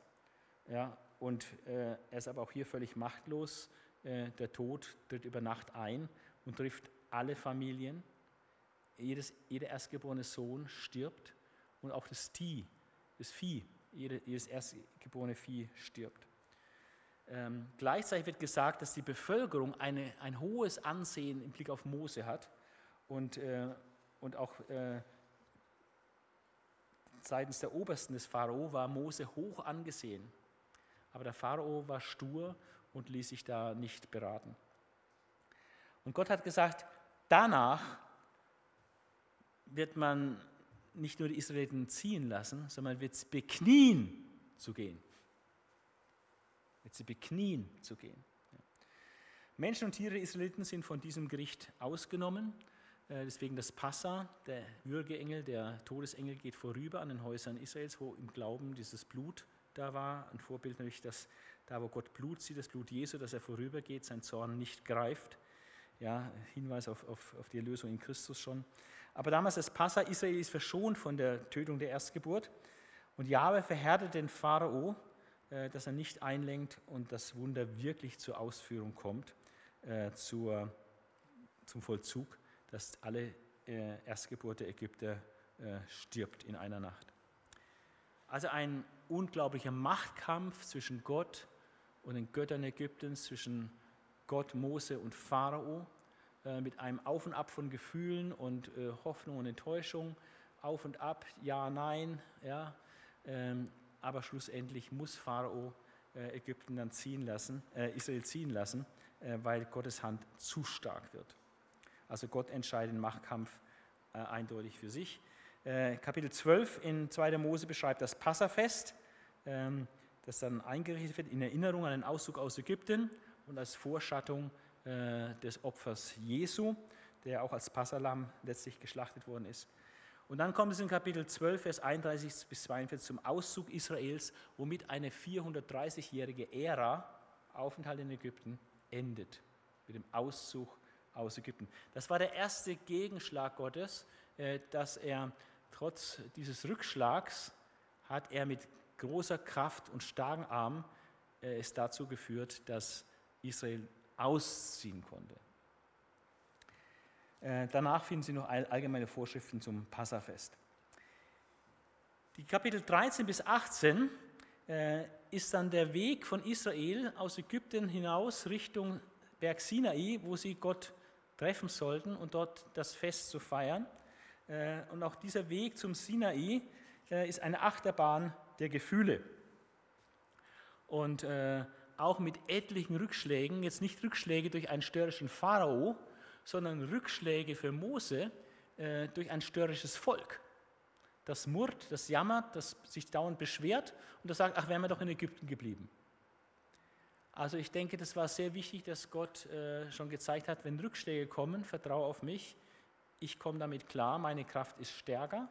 Ja, und äh, er ist aber auch hier völlig machtlos. Äh, der Tod tritt über Nacht ein und trifft alle Familien. Jedes, jeder erstgeborene Sohn stirbt und auch das Vieh, das Vieh jedes erstgeborene Vieh stirbt. Ähm, gleichzeitig wird gesagt, dass die Bevölkerung eine, ein hohes Ansehen im Blick auf Mose hat und, äh, und auch äh, seitens der Obersten des Pharao war Mose hoch angesehen. Aber der Pharao war stur und ließ sich da nicht beraten. Und Gott hat gesagt, danach wird man nicht nur die Israeliten ziehen lassen, sondern wird es beknien zu gehen. Wird sie beknien zu gehen. Menschen und Tiere Israeliten sind von diesem Gericht ausgenommen. Äh, deswegen das Passa, der Würgeengel, der Todesengel geht vorüber an den Häusern Israels, wo im Glauben dieses Blut da war. Ein Vorbild nämlich, dass da, wo Gott Blut sieht, das Blut Jesu, dass er vorübergeht, sein Zorn nicht greift. Ja, Hinweis auf, auf, auf die Erlösung in Christus schon. Aber damals das Passa, Israel ist verschont von der Tötung der Erstgeburt. Und Jahwe verhärtet den Pharao, äh, dass er nicht einlenkt und das Wunder wirklich zur Ausführung kommt, äh, zur, zum Vollzug dass alle äh, Erstgeburt der Ägypter stirbt in einer Nacht. Also ein unglaublicher Machtkampf zwischen Gott und den Göttern Ägyptens, zwischen Gott, Mose und Pharao, äh, mit einem Auf und Ab von Gefühlen und äh, Hoffnung und Enttäuschung, auf und ab, ja, nein, ja. Ähm, aber schlussendlich muss Pharao äh, Ägypten dann ziehen lassen, äh, Israel ziehen lassen, weil Gottes Hand zu stark wird. Also Gott entscheidet den Machtkampf eindeutig für sich. Kapitel 12 in 2. Mose beschreibt das Passafest, ähm, das dann eingerichtet wird in Erinnerung an den Auszug aus Ägypten und als Vorschattung des Opfers Jesu, der auch als Passalam letztlich geschlachtet worden ist. Und dann kommt es in Kapitel 12, Vers 31 bis 42 zum Auszug Israels, womit eine 430-jährige Ära, Aufenthalt in Ägypten, endet. Mit dem Auszug aus Ägypten. Das war der erste Gegenschlag Gottes, äh, dass er trotz dieses Rückschlags hat er mit großer Kraft und starken Arm äh, es dazu geführt, dass Israel ausziehen konnte. Äh, danach finden Sie noch allgemeine Vorschriften zum Passafest. Die Kapitel 13 bis 18 ist dann der Weg von Israel aus Ägypten hinaus Richtung Berg Sinai, wo sie Gott treffen sollten und dort das Fest zu feiern. Äh, und auch dieser Weg zum Sinai äh, ist eine Achterbahn der Gefühle. Und äh, auch mit etlichen Rückschlägen, jetzt nicht Rückschläge durch einen störrischen Pharao, sondern Rückschläge für Mose durch ein störrisches Volk. Das murrt, das jammert, das sich dauernd beschwert und das sagt, ach, wären wir doch in Ägypten geblieben. Also ich denke, das war sehr wichtig, dass Gott äh, schon gezeigt hat, wenn Rückschläge kommen, vertraue auf mich. Ich komme damit klar, meine Kraft ist stärker,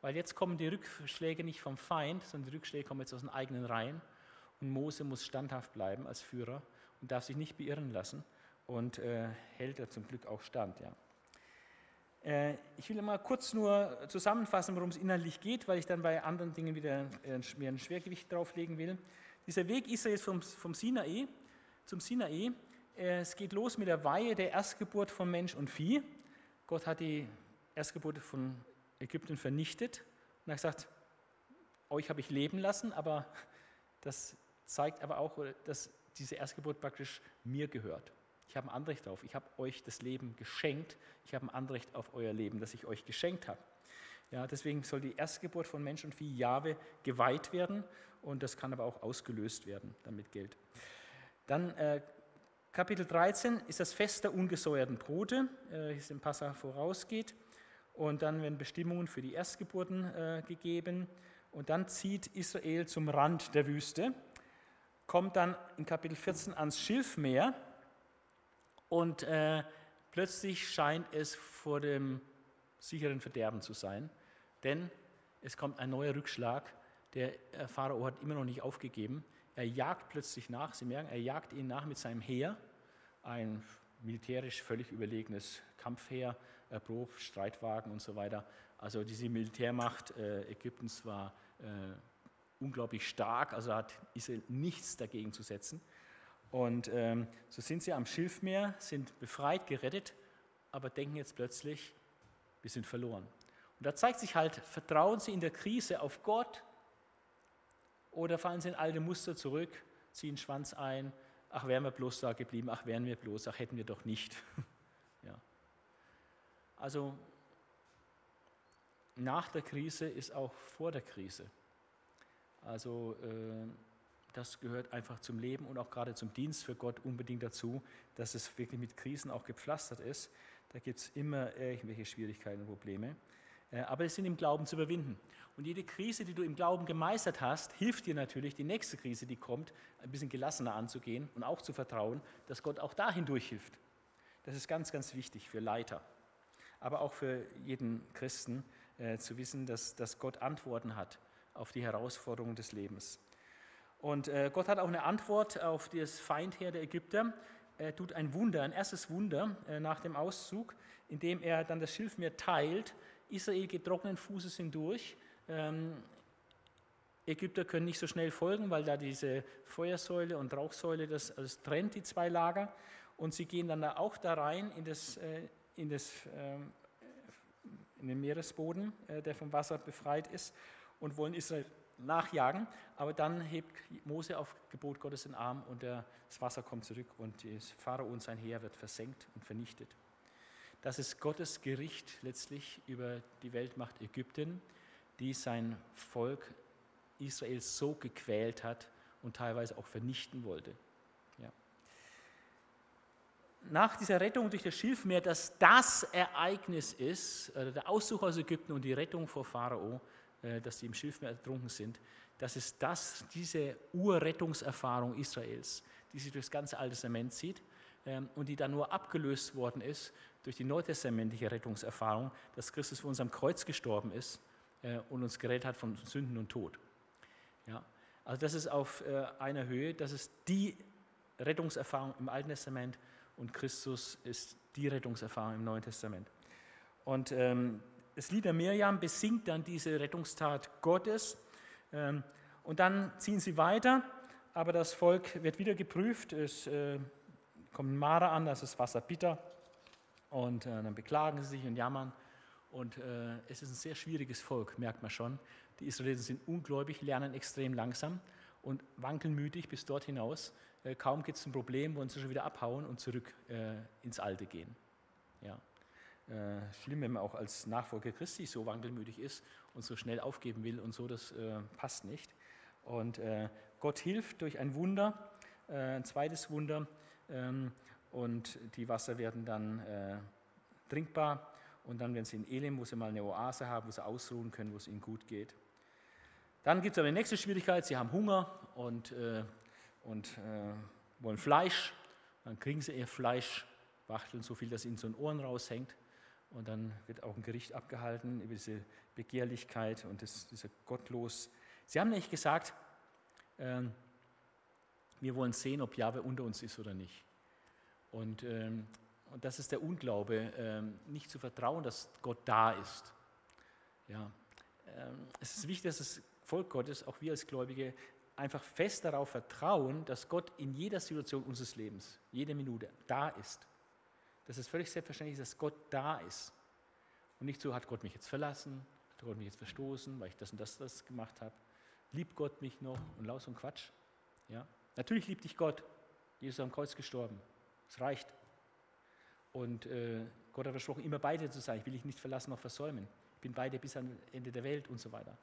weil jetzt kommen die Rückschläge nicht vom Feind, sondern die Rückschläge kommen jetzt aus den eigenen Reihen. Und Mose muss standhaft bleiben als Führer und darf sich nicht beirren lassen und äh, hält er zum Glück auch stand. Ja. Äh, ich will mal kurz nur zusammenfassen, worum es inhaltlich geht, weil ich dann bei anderen Dingen wieder äh, mehr ein Schwergewicht drauflegen will. Dieser Weg Israels vom, vom Sinai zum Sinai, äh, es geht los mit der Weihe der Erstgeburt von Mensch und Vieh. Gott hat die Erstgeburt von Ägypten vernichtet und hat gesagt, euch habe ich leben lassen, aber das zeigt aber auch, dass diese Erstgeburt praktisch mir gehört. Ich habe ein Anrecht darauf. Ich habe euch das Leben geschenkt. Ich habe ein Anrecht auf euer Leben, das ich euch geschenkt habe. Ja, deswegen soll die Erstgeburt von Mensch und Vieh Jahwe geweiht werden und das kann aber auch ausgelöst werden, damit Geld. Dann äh, Kapitel 13 ist das Fest der ungesäuerten Brote, äh, das dem Passa vorausgeht. Und dann werden Bestimmungen für die Erstgeburten äh, gegeben. Und dann zieht Israel zum Rand der Wüste, kommt dann in Kapitel 14 ans Schilfmeer und äh, plötzlich scheint es vor dem sicheren Verderben zu sein, denn es kommt ein neuer Rückschlag der äh, Pharao hat immer noch nicht aufgegeben. Er jagt plötzlich nach. Sie merken, er jagt ihn nach mit seinem Heer, ein militärisch völlig überlegenes Kampfheer, erprobt, Streitwagen und so weiter. Also diese Militärmacht äh, Ägyptens war äh, unglaublich stark, also hat Israel nichts dagegen zu setzen. Und ähm, so sind sie am Schilfmeer, sind befreit, gerettet, aber denken jetzt plötzlich, wir sind verloren. Und da zeigt sich halt, vertrauen sie in der Krise auf Gott oder fallen sie in alte Muster zurück, ziehen Schwanz ein, ach wären wir bloß da geblieben, ach wären wir bloß, ach hätten wir doch nicht. ja. Also nach der Krise ist auch vor der Krise. Also äh, das gehört einfach zum Leben und auch gerade zum Dienst für Gott unbedingt dazu, dass es wirklich mit Krisen auch gepflastert ist. Da gibt es immer irgendwelche Schwierigkeiten und Probleme. Äh, aber es sind im Glauben zu überwinden. Und jede Krise, die du im Glauben gemeistert hast, hilft dir natürlich, die nächste Krise, die kommt, ein bisschen gelassener anzugehen und auch zu vertrauen, dass Gott auch dahin durchhilft. Das ist ganz, ganz wichtig für Leiter, aber auch für jeden Christen äh, zu wissen, dass, dass Gott Antworten hat auf die Herausforderungen des Lebens. Und äh, Gott hat auch eine Antwort auf das Feindheer der Ägypter. Er tut ein Wunder, ein erstes Wunder äh, nach dem Auszug, indem er dann das Schilfmeer teilt Israel geht trockenen Fußes hindurch. Ähm, Ägypter können nicht so schnell folgen, weil da diese Feuersäule und Rauchsäule, das, also das trennt die zwei Lager. Und sie gehen dann auch da rein in, das, äh, in, das, äh, in den Meeresboden, der vom Wasser befreit ist, und wollen Israel nachjagen. Aber dann hebt Mose auf Gebot Gottes den Arm und das Wasser kommt zurück und Pharao und sein Heer wird versenkt und vernichtet. Das ist Gottes Gericht letztlich über die Weltmacht Ägypten, die sein Volk Israel so gequält hat und teilweise auch vernichten wollte. Ja. Nach dieser Rettung durch das Schilfmeer, dass das Ereignis ist, der Auszug aus Ägypten und die Rettung vor Pharao, dass sie im Schilfmeer ertrunken sind, das ist das, diese Urrettungserfahrung Israels, die sich durch das ganze Alte Testament zieht ähm, und die dann nur abgelöst worden ist durch die neutestamentliche Rettungserfahrung, dass Christus für uns am Kreuz gestorben ist äh, und uns gerettet hat von Sünden und Tod. Ja, also das ist auf äh, einer Höhe, das ist die Rettungserfahrung im Alten Testament und Christus ist die Rettungserfahrung im Neuen Testament. Und ähm, das Lied der Mirjam besingt dann diese Rettungstat Gottes ähm, und dann ziehen sie weiter, aber das Volk wird wieder geprüft, es äh, kommt Mara an, das ist Wasser bitter und äh, dann beklagen sie sich und jammern und äh, es ist ein sehr schwieriges Volk, merkt man schon. Die Israeliten sind ungläubig, lernen extrem langsam und wankelmütig bis dort hinaus. Kaum gibt es ein Problem, wollen sie schon wieder abhauen und zurück ins Alte gehen. Ja. Äh, schlimm, wenn man auch als Nachfolger Christi so wankelmütig ist und so schnell aufgeben will und so, das äh, passt nicht. Und äh, Gott hilft durch ein Wunder, ein zweites Wunder, ähm, und die Wasser werden dann trinkbar und dann werden sie in Elim, wo sie mal eine Oase haben, wo sie ausruhen können, wo es ihnen gut geht. Dann gibt es aber die nächste Schwierigkeit, sie haben Hunger und, äh, und äh, wollen Fleisch. Dann kriegen sie ihr Fleisch, wachteln so viel, dass ihnen so ein Ohren raushängt. Und dann wird auch ein Gericht abgehalten über diese Begehrlichkeit und das, diese Gottlos. Sie haben nicht gesagt, äh, wir wollen sehen, ob Jahwe unter uns ist oder nicht. Und ähm, und das ist der Unglaube, ähm, nicht zu vertrauen, dass Gott da ist. Ja. Ähm, es ist wichtig, dass das Volk Gottes, auch wir als Gläubige, einfach fest darauf vertrauen, dass Gott in jeder Situation unseres Lebens, jede Minute da ist. Dass es völlig selbstverständlich ist, dass Gott da ist. Und nicht so, hat Gott mich jetzt verlassen, hat Gott mich jetzt verstoßen, weil ich das und das, das gemacht habe. Liebt Gott mich noch und laus und Quatsch. Ja? Natürlich liebt dich Gott. Jesus ist am Kreuz gestorben. Es reicht. Und äh, Gott hat versprochen, immer bei dir zu sein. Ich will dich nicht verlassen noch versäumen. Ich bin bei dir bis ans Ende der Welt und so weiter.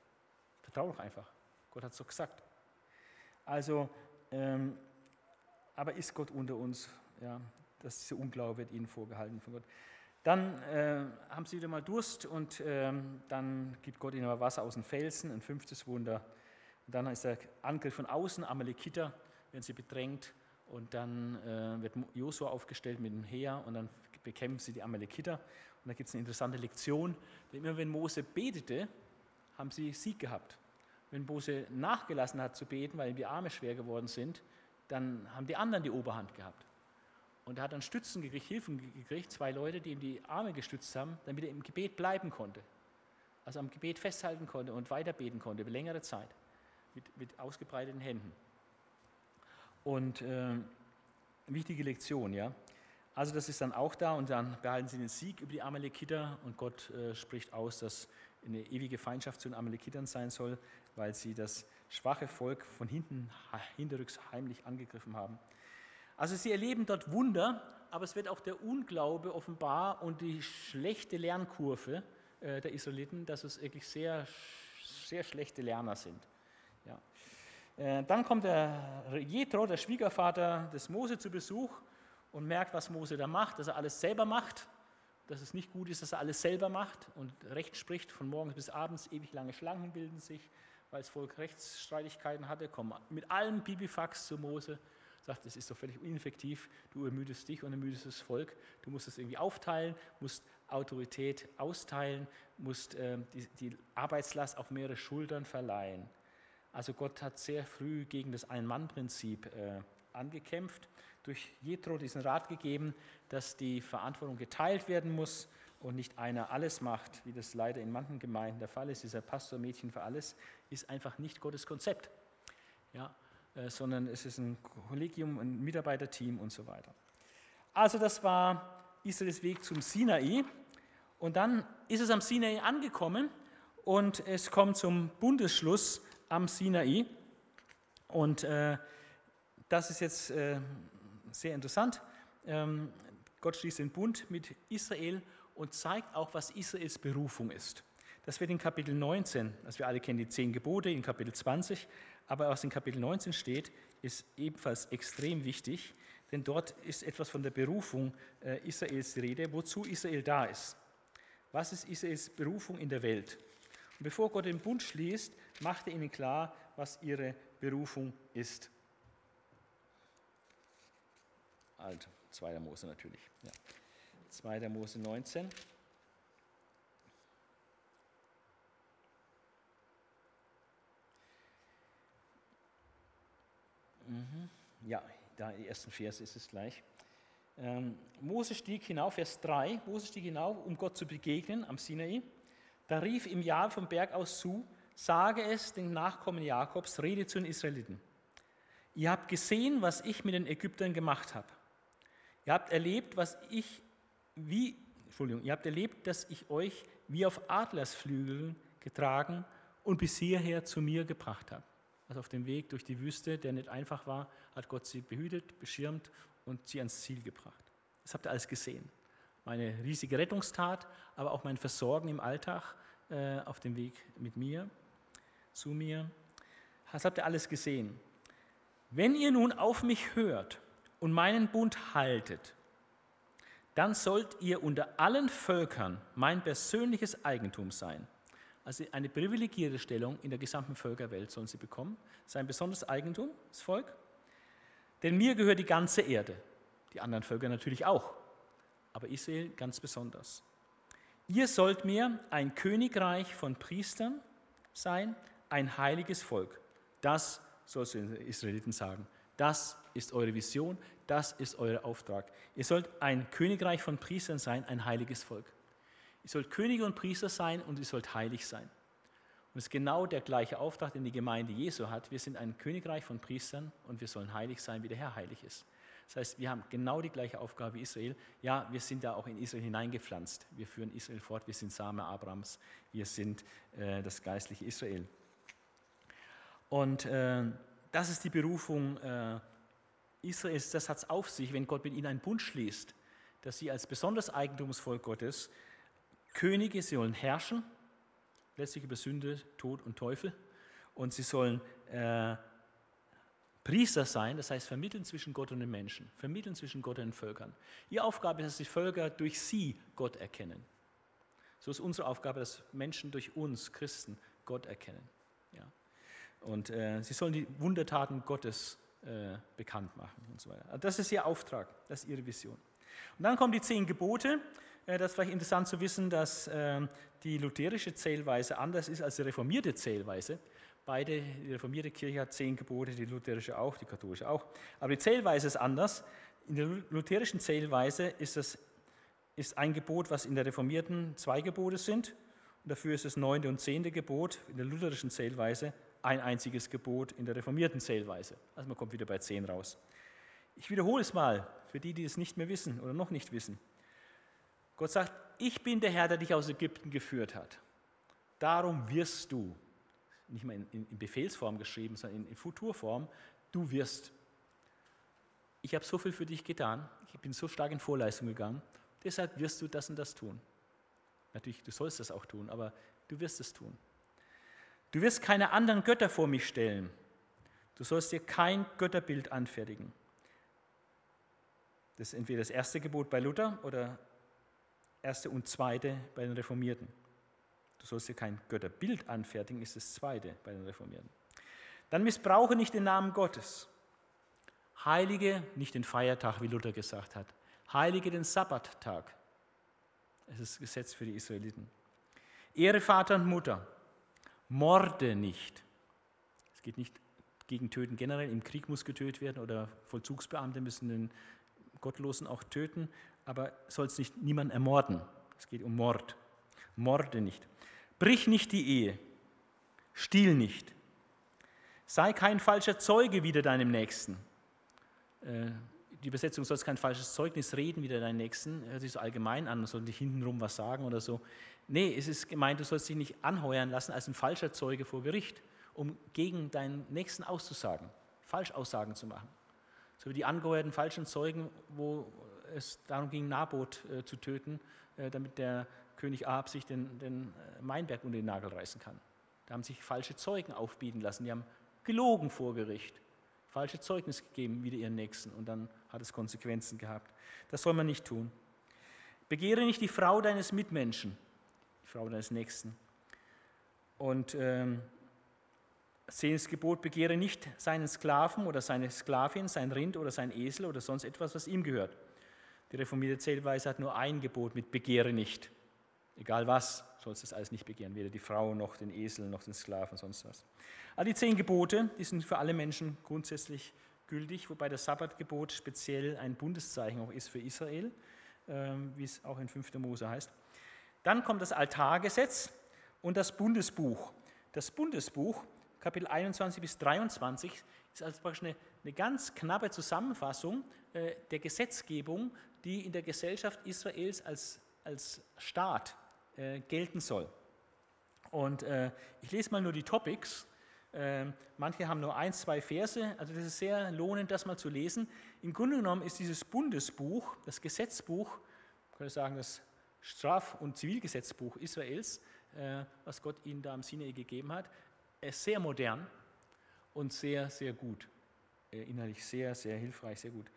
Vertraue doch einfach. Gott hat es so gesagt. Also, ähm, aber ist Gott unter uns? Ja, dass dieser Unglaube wird ihnen vorgehalten von Gott. Dann äh, haben sie wieder mal Durst und ähm, dann gibt Gott ihnen Wasser aus dem Felsen, ein fünftes Wunder. Und dann ist der Angriff von außen, Amalekiter, werden sie bedrängt und dann äh, wird Josua aufgestellt mit dem Heer und dann bekämpfen sie die Amalekiter. Und da gibt es eine interessante Lektion, denn immer wenn Mose betete, haben sie Sieg gehabt. Wenn Mose nachgelassen hat zu beten, weil ihm die Arme schwer geworden sind, dann haben die anderen die Oberhand gehabt. Und er hat dann Stützen gekriegt, Hilfen gekriegt, zwei Leute, die ihm die Arme gestützt haben, damit er im Gebet bleiben konnte. Also am Gebet festhalten konnte und weiter beten konnte über längere Zeit mit, mit ausgebreiteten Händen. Und äh, wichtige Lektion, ja. Also das ist dann auch da und dann behalten sie den Sieg über die Amalekiter und Gott äh, spricht aus, dass eine ewige Feindschaft zu den Amalekitern sein soll, weil sie das schwache Volk von hinten hinterrücks heimlich angegriffen haben. Also sie erleben dort Wunder, aber es wird auch der Unglaube offenbar und die schlechte Lernkurve äh, der Israeliten, dass es wirklich sehr, sehr schlechte Lerner sind. Ja. Äh, dann kommt der Jethro, der Schwiegervater des Mose, zu Besuch und merkt, was Mose da macht, dass er alles selber macht, dass es nicht gut ist, dass er alles selber macht und Recht spricht, von morgens bis abends ewig lange Schlangen bilden sich, weil das Volk Rechtsstreitigkeiten hatte, kommen mit allem Bibifax zu Mose, sagt, das ist doch völlig ineffektiv, du ermüdest dich und ermüdest das Volk, du musst es irgendwie aufteilen, musst Autorität austeilen, musst äh, die, die Arbeitslast auf mehrere Schultern verleihen. Also Gott hat sehr früh gegen das Ein-Mann-Prinzip äh, angekämpft, durch Jethro diesen Rat gegeben, dass die Verantwortung geteilt werden muss und nicht einer alles macht, wie das leider in manchen Gemeinden der Fall ist. Dieser Pastor Mädchen für alles ist einfach nicht Gottes Konzept, ja, sondern es ist ein Kollegium, ein Mitarbeiterteam und so weiter. Also das war Israels Weg zum Sinai und dann ist es am Sinai angekommen und es kommt zum Bundesschluss am Sinai. Und äh, das ist jetzt äh, sehr interessant. Ähm, Gott schließt den Bund mit Israel und zeigt auch, was Israels Berufung ist. Das wird in Kapitel 19, also wir alle kennen die zehn Gebote in Kapitel 20, aber was in Kapitel 19 steht, ist ebenfalls extrem wichtig, denn dort ist etwas von der Berufung äh, Israels die Rede, wozu Israel da ist. Was ist Israels Berufung in der Welt? Und bevor Gott den Bund schließt, macht er ihnen klar, was ihre Berufung ist. Also, 2. Mose natürlich. Ja. 2. Mose 19. Mhm. Ja, da die ersten Verse ist es gleich. Ähm, Mose stieg hinauf, Vers 3, Mose stieg hinauf, um Gott zu begegnen am Sinai. Da rief ihm Jahr vom Berg aus zu, sage es den Nachkommen Jakobs, rede zu den Israeliten. Ihr habt gesehen, was ich mit den Ägyptern gemacht habe. Ihr habt erlebt, was ich wie, Entschuldigung, ihr habt erlebt, dass ich euch wie auf Adlersflügeln getragen und bis hierher zu mir gebracht habe. Also auf dem Weg durch die Wüste, der nicht einfach war, hat Gott sie behütet, beschirmt und sie ans Ziel gebracht. Das habt ihr alles gesehen. Meine riesige Rettungstat, aber auch mein Versorgen im Alltag äh, auf dem Weg mit mir, zu mir. Das habt ihr alles gesehen. Wenn ihr nun auf mich hört und meinen Bund haltet, dann sollt ihr unter allen Völkern mein persönliches Eigentum sein. Also eine privilegierte Stellung in der gesamten Völkerwelt sollen sie bekommen. Sein besonderes Eigentum, das Volk. Denn mir gehört die ganze Erde. Die anderen Völker natürlich auch. Aber Israel ganz besonders. Ihr sollt mir ein Königreich von Priestern sein, ein heiliges Volk. Das sollst du den Israeliten sagen. Das ist eure Vision, das ist euer Auftrag. Ihr sollt ein Königreich von Priestern sein, ein heiliges Volk. Ihr sollt Könige und Priester sein und ihr sollt heilig sein. Und es ist genau der gleiche Auftrag, den die Gemeinde Jesu hat. Wir sind ein Königreich von Priestern und wir sollen heilig sein, wie der Herr heilig ist. Das heißt, wir haben genau die gleiche Aufgabe wie Israel. Ja, wir sind da auch in Israel hineingepflanzt. Wir führen Israel fort. Wir sind Same Abrams. Wir sind äh, das geistliche Israel. Und äh, das ist die Berufung äh, Israels. Das hat es auf sich, wenn Gott mit ihnen einen Bund schließt, dass sie als besonders Eigentumsvolk Gottes Könige, sollen herrschen, letztlich über Sünde, Tod und Teufel. Und sie sollen äh, Priester sein, das heißt vermitteln zwischen Gott und den Menschen, vermitteln zwischen Gott und den Völkern. Ihre Aufgabe ist, dass die Völker durch sie Gott erkennen. So ist unsere Aufgabe, dass Menschen durch uns, Christen, Gott erkennen. Ja. Und äh, sie sollen die Wundertaten Gottes äh, bekannt machen und so weiter. Also das ist ihr Auftrag, das ist ihre Vision. Und dann kommen die zehn Gebote. Äh, das ist vielleicht interessant zu wissen, dass ähm, die lutherische Zählweise anders ist als die reformierte Zählweise. Beide, die reformierte Kirche hat zehn Gebote, die lutherische auch, die katholische auch. Aber die Zählweise ist anders. In der lutherischen Zählweise ist, das, ist ein Gebot, was in der reformierten zwei Gebote sind. Und dafür ist das neunte und zehnte Gebot in der lutherischen Zählweise ein einziges Gebot in der reformierten Zählweise. Also man kommt wieder bei zehn raus. Ich wiederhole es mal für die, die es nicht mehr wissen oder noch nicht wissen. Gott sagt, ich bin der Herr, der dich aus Ägypten geführt hat. Darum wirst du, nicht mal in, in, Befehlsform geschrieben, sondern in, in Futurform, du wirst. Ich habe so viel für dich getan, ich bin so stark in Vorleistung gegangen, deshalb wirst du das und das tun. Natürlich, du sollst das auch tun, aber du wirst es tun. Du wirst keine anderen Götter vor mich stellen. Du sollst dir kein Götterbild anfertigen. Das ist entweder das erste Gebot bei Luther oder erste und zweite bei den Reformierten. Du sollst dir kein Götterbild anfertigen, ist das zweite bei den Reformierten. Dann missbrauche nicht den Namen Gottes. Heilige nicht den Feiertag, wie Luther gesagt hat. Heilige den Sabbattag. Es ist Gesetz für die Israeliten. Ehre Vater und Mutter. Morde nicht. Es geht nicht gegen Töten generell. Im Krieg muss getötet werden oder Vollzugsbeamte müssen den Gottlosen auch töten, aber soll es nicht niemand ermorden. Es geht um Mord. Morde nicht. Brich nicht die Ehe. Stiehl nicht. Sei kein falscher Zeuge wider deinem Nächsten. Äh, die Übersetzung soll kein falsches Zeugnis reden wider deinen Nächsten. Hört sich so allgemein an, man soll nicht hintenrum was sagen oder so. Nee, es ist gemeint, du sollst dich nicht anheuern lassen als ein falscher Zeuge vor Gericht, um gegen deinen Nächsten auszusagen, Falschaussagen zu machen. So wie die angeheuerten falschen Zeugen, wo es darum ging, Nabot äh, zu töten, äh, damit der König Ahab sich den, den äh, Mainberg unter den Nagel reißen kann. Da haben sich falsche Zeugen aufbieten lassen. Die haben gelogen vor Gericht, falsche Zeugnis gegeben wieder ihren Nächsten und dann hat es Konsequenzen gehabt. Das soll man nicht tun. Begehre nicht die Frau deines Mitmenschen, die Frau deines Nächsten. Und ähm, zehntes Gebot, begehre nicht seinen Sklaven oder seine Sklavin, sein Rind oder sein Esel oder sonst etwas, was ihm gehört. Die reformierte Zählweise hat nur ein Gebot mit begehre nicht. Egal was, sollst du das alles nicht begehren, weder die Frau noch den Esel noch den Sklaven, sonst was. Aber die zehn Gebote, die sind für alle Menschen grundsätzlich gültig, wobei das Sabbatgebot speziell ein Bundeszeichen auch ist für Israel, ähm, wie es auch in 5. Mose heißt. Dann kommt das Altargesetz und das Bundesbuch. Das Bundesbuch, Kapitel 21 bis 23, ist also praktisch eine, eine ganz knappe Zusammenfassung äh, der Gesetzgebung, die in der Gesellschaft Israels als, als Staat äh, gelten soll. Und äh, ich lese mal nur die Topics. Äh, manche haben nur ein, zwei Verse, also das ist sehr lohnend, das mal zu lesen. Im Grunde genommen ist dieses Bundesbuch, das Gesetzbuch, kann ich sagen, das Straf- und Zivilgesetzbuch Israels, äh, was Gott ihnen da am Sinai gegeben hat, ist sehr modern und sehr, sehr gut. Äh, innerlich sehr, sehr hilfreich, sehr gut.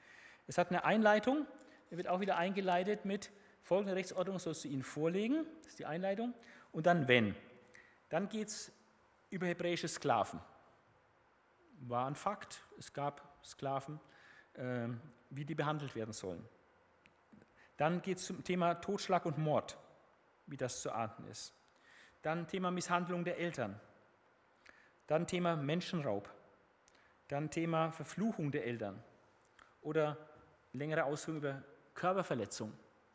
Es hat eine Einleitung, er wird auch wieder eingeleitet mit folgende Rechtsordnung sollst du ihnen vorlegen, das ist die Einleitung, und dann wenn. Dann geht es über hebräische Sklaven. War ein Fakt, es gab Sklaven, äh, wie die behandelt werden sollen. Dann geht es zum Thema Totschlag und Mord, wie das zu ahnden ist. Dann Thema Misshandlung der Eltern. Dann Thema Menschenraub. Dann Thema Verfluchung der Eltern. Oder längere Ausführungen über Körperverletzung.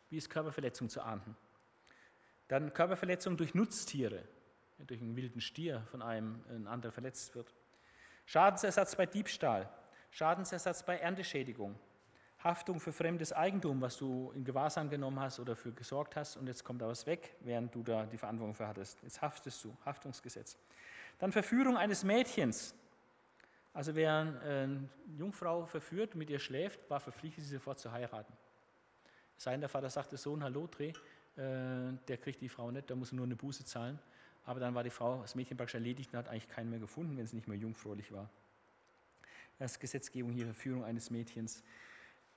Wie ist Körperverletzung zu ahnden? Dann Körperverletzung durch Nutztiere, durch einen wilden Stier von einem ein anderer verletzt wird. Schadensersatz bei Diebstahl, Schadensersatz bei Ernteschädigung, Haftung für fremdes Eigentum, was du in Gewahrsam genommen hast oder für gesorgt hast und jetzt kommt da was weg, während du da die Verantwortung für hattest. Jetzt haftest du, Haftungsgesetz. Dann Verführung eines Mädchens. Also wer eine Jungfrau verführt, mit ihr schläft, war verpflichtet, sie sofort zu heiraten. Sein der Vater sagte, Sohn, hallo, dreh, äh, der kriegt die Frau nicht, da muss er nur eine Buße zahlen. Aber dann war die Frau, das Mädchen praktisch erledigt und hat eigentlich keinen mehr gefunden, wenn sie nicht mehr jungfräulich war. Das ist Gesetzgebung hier, Verführung eines Mädchens.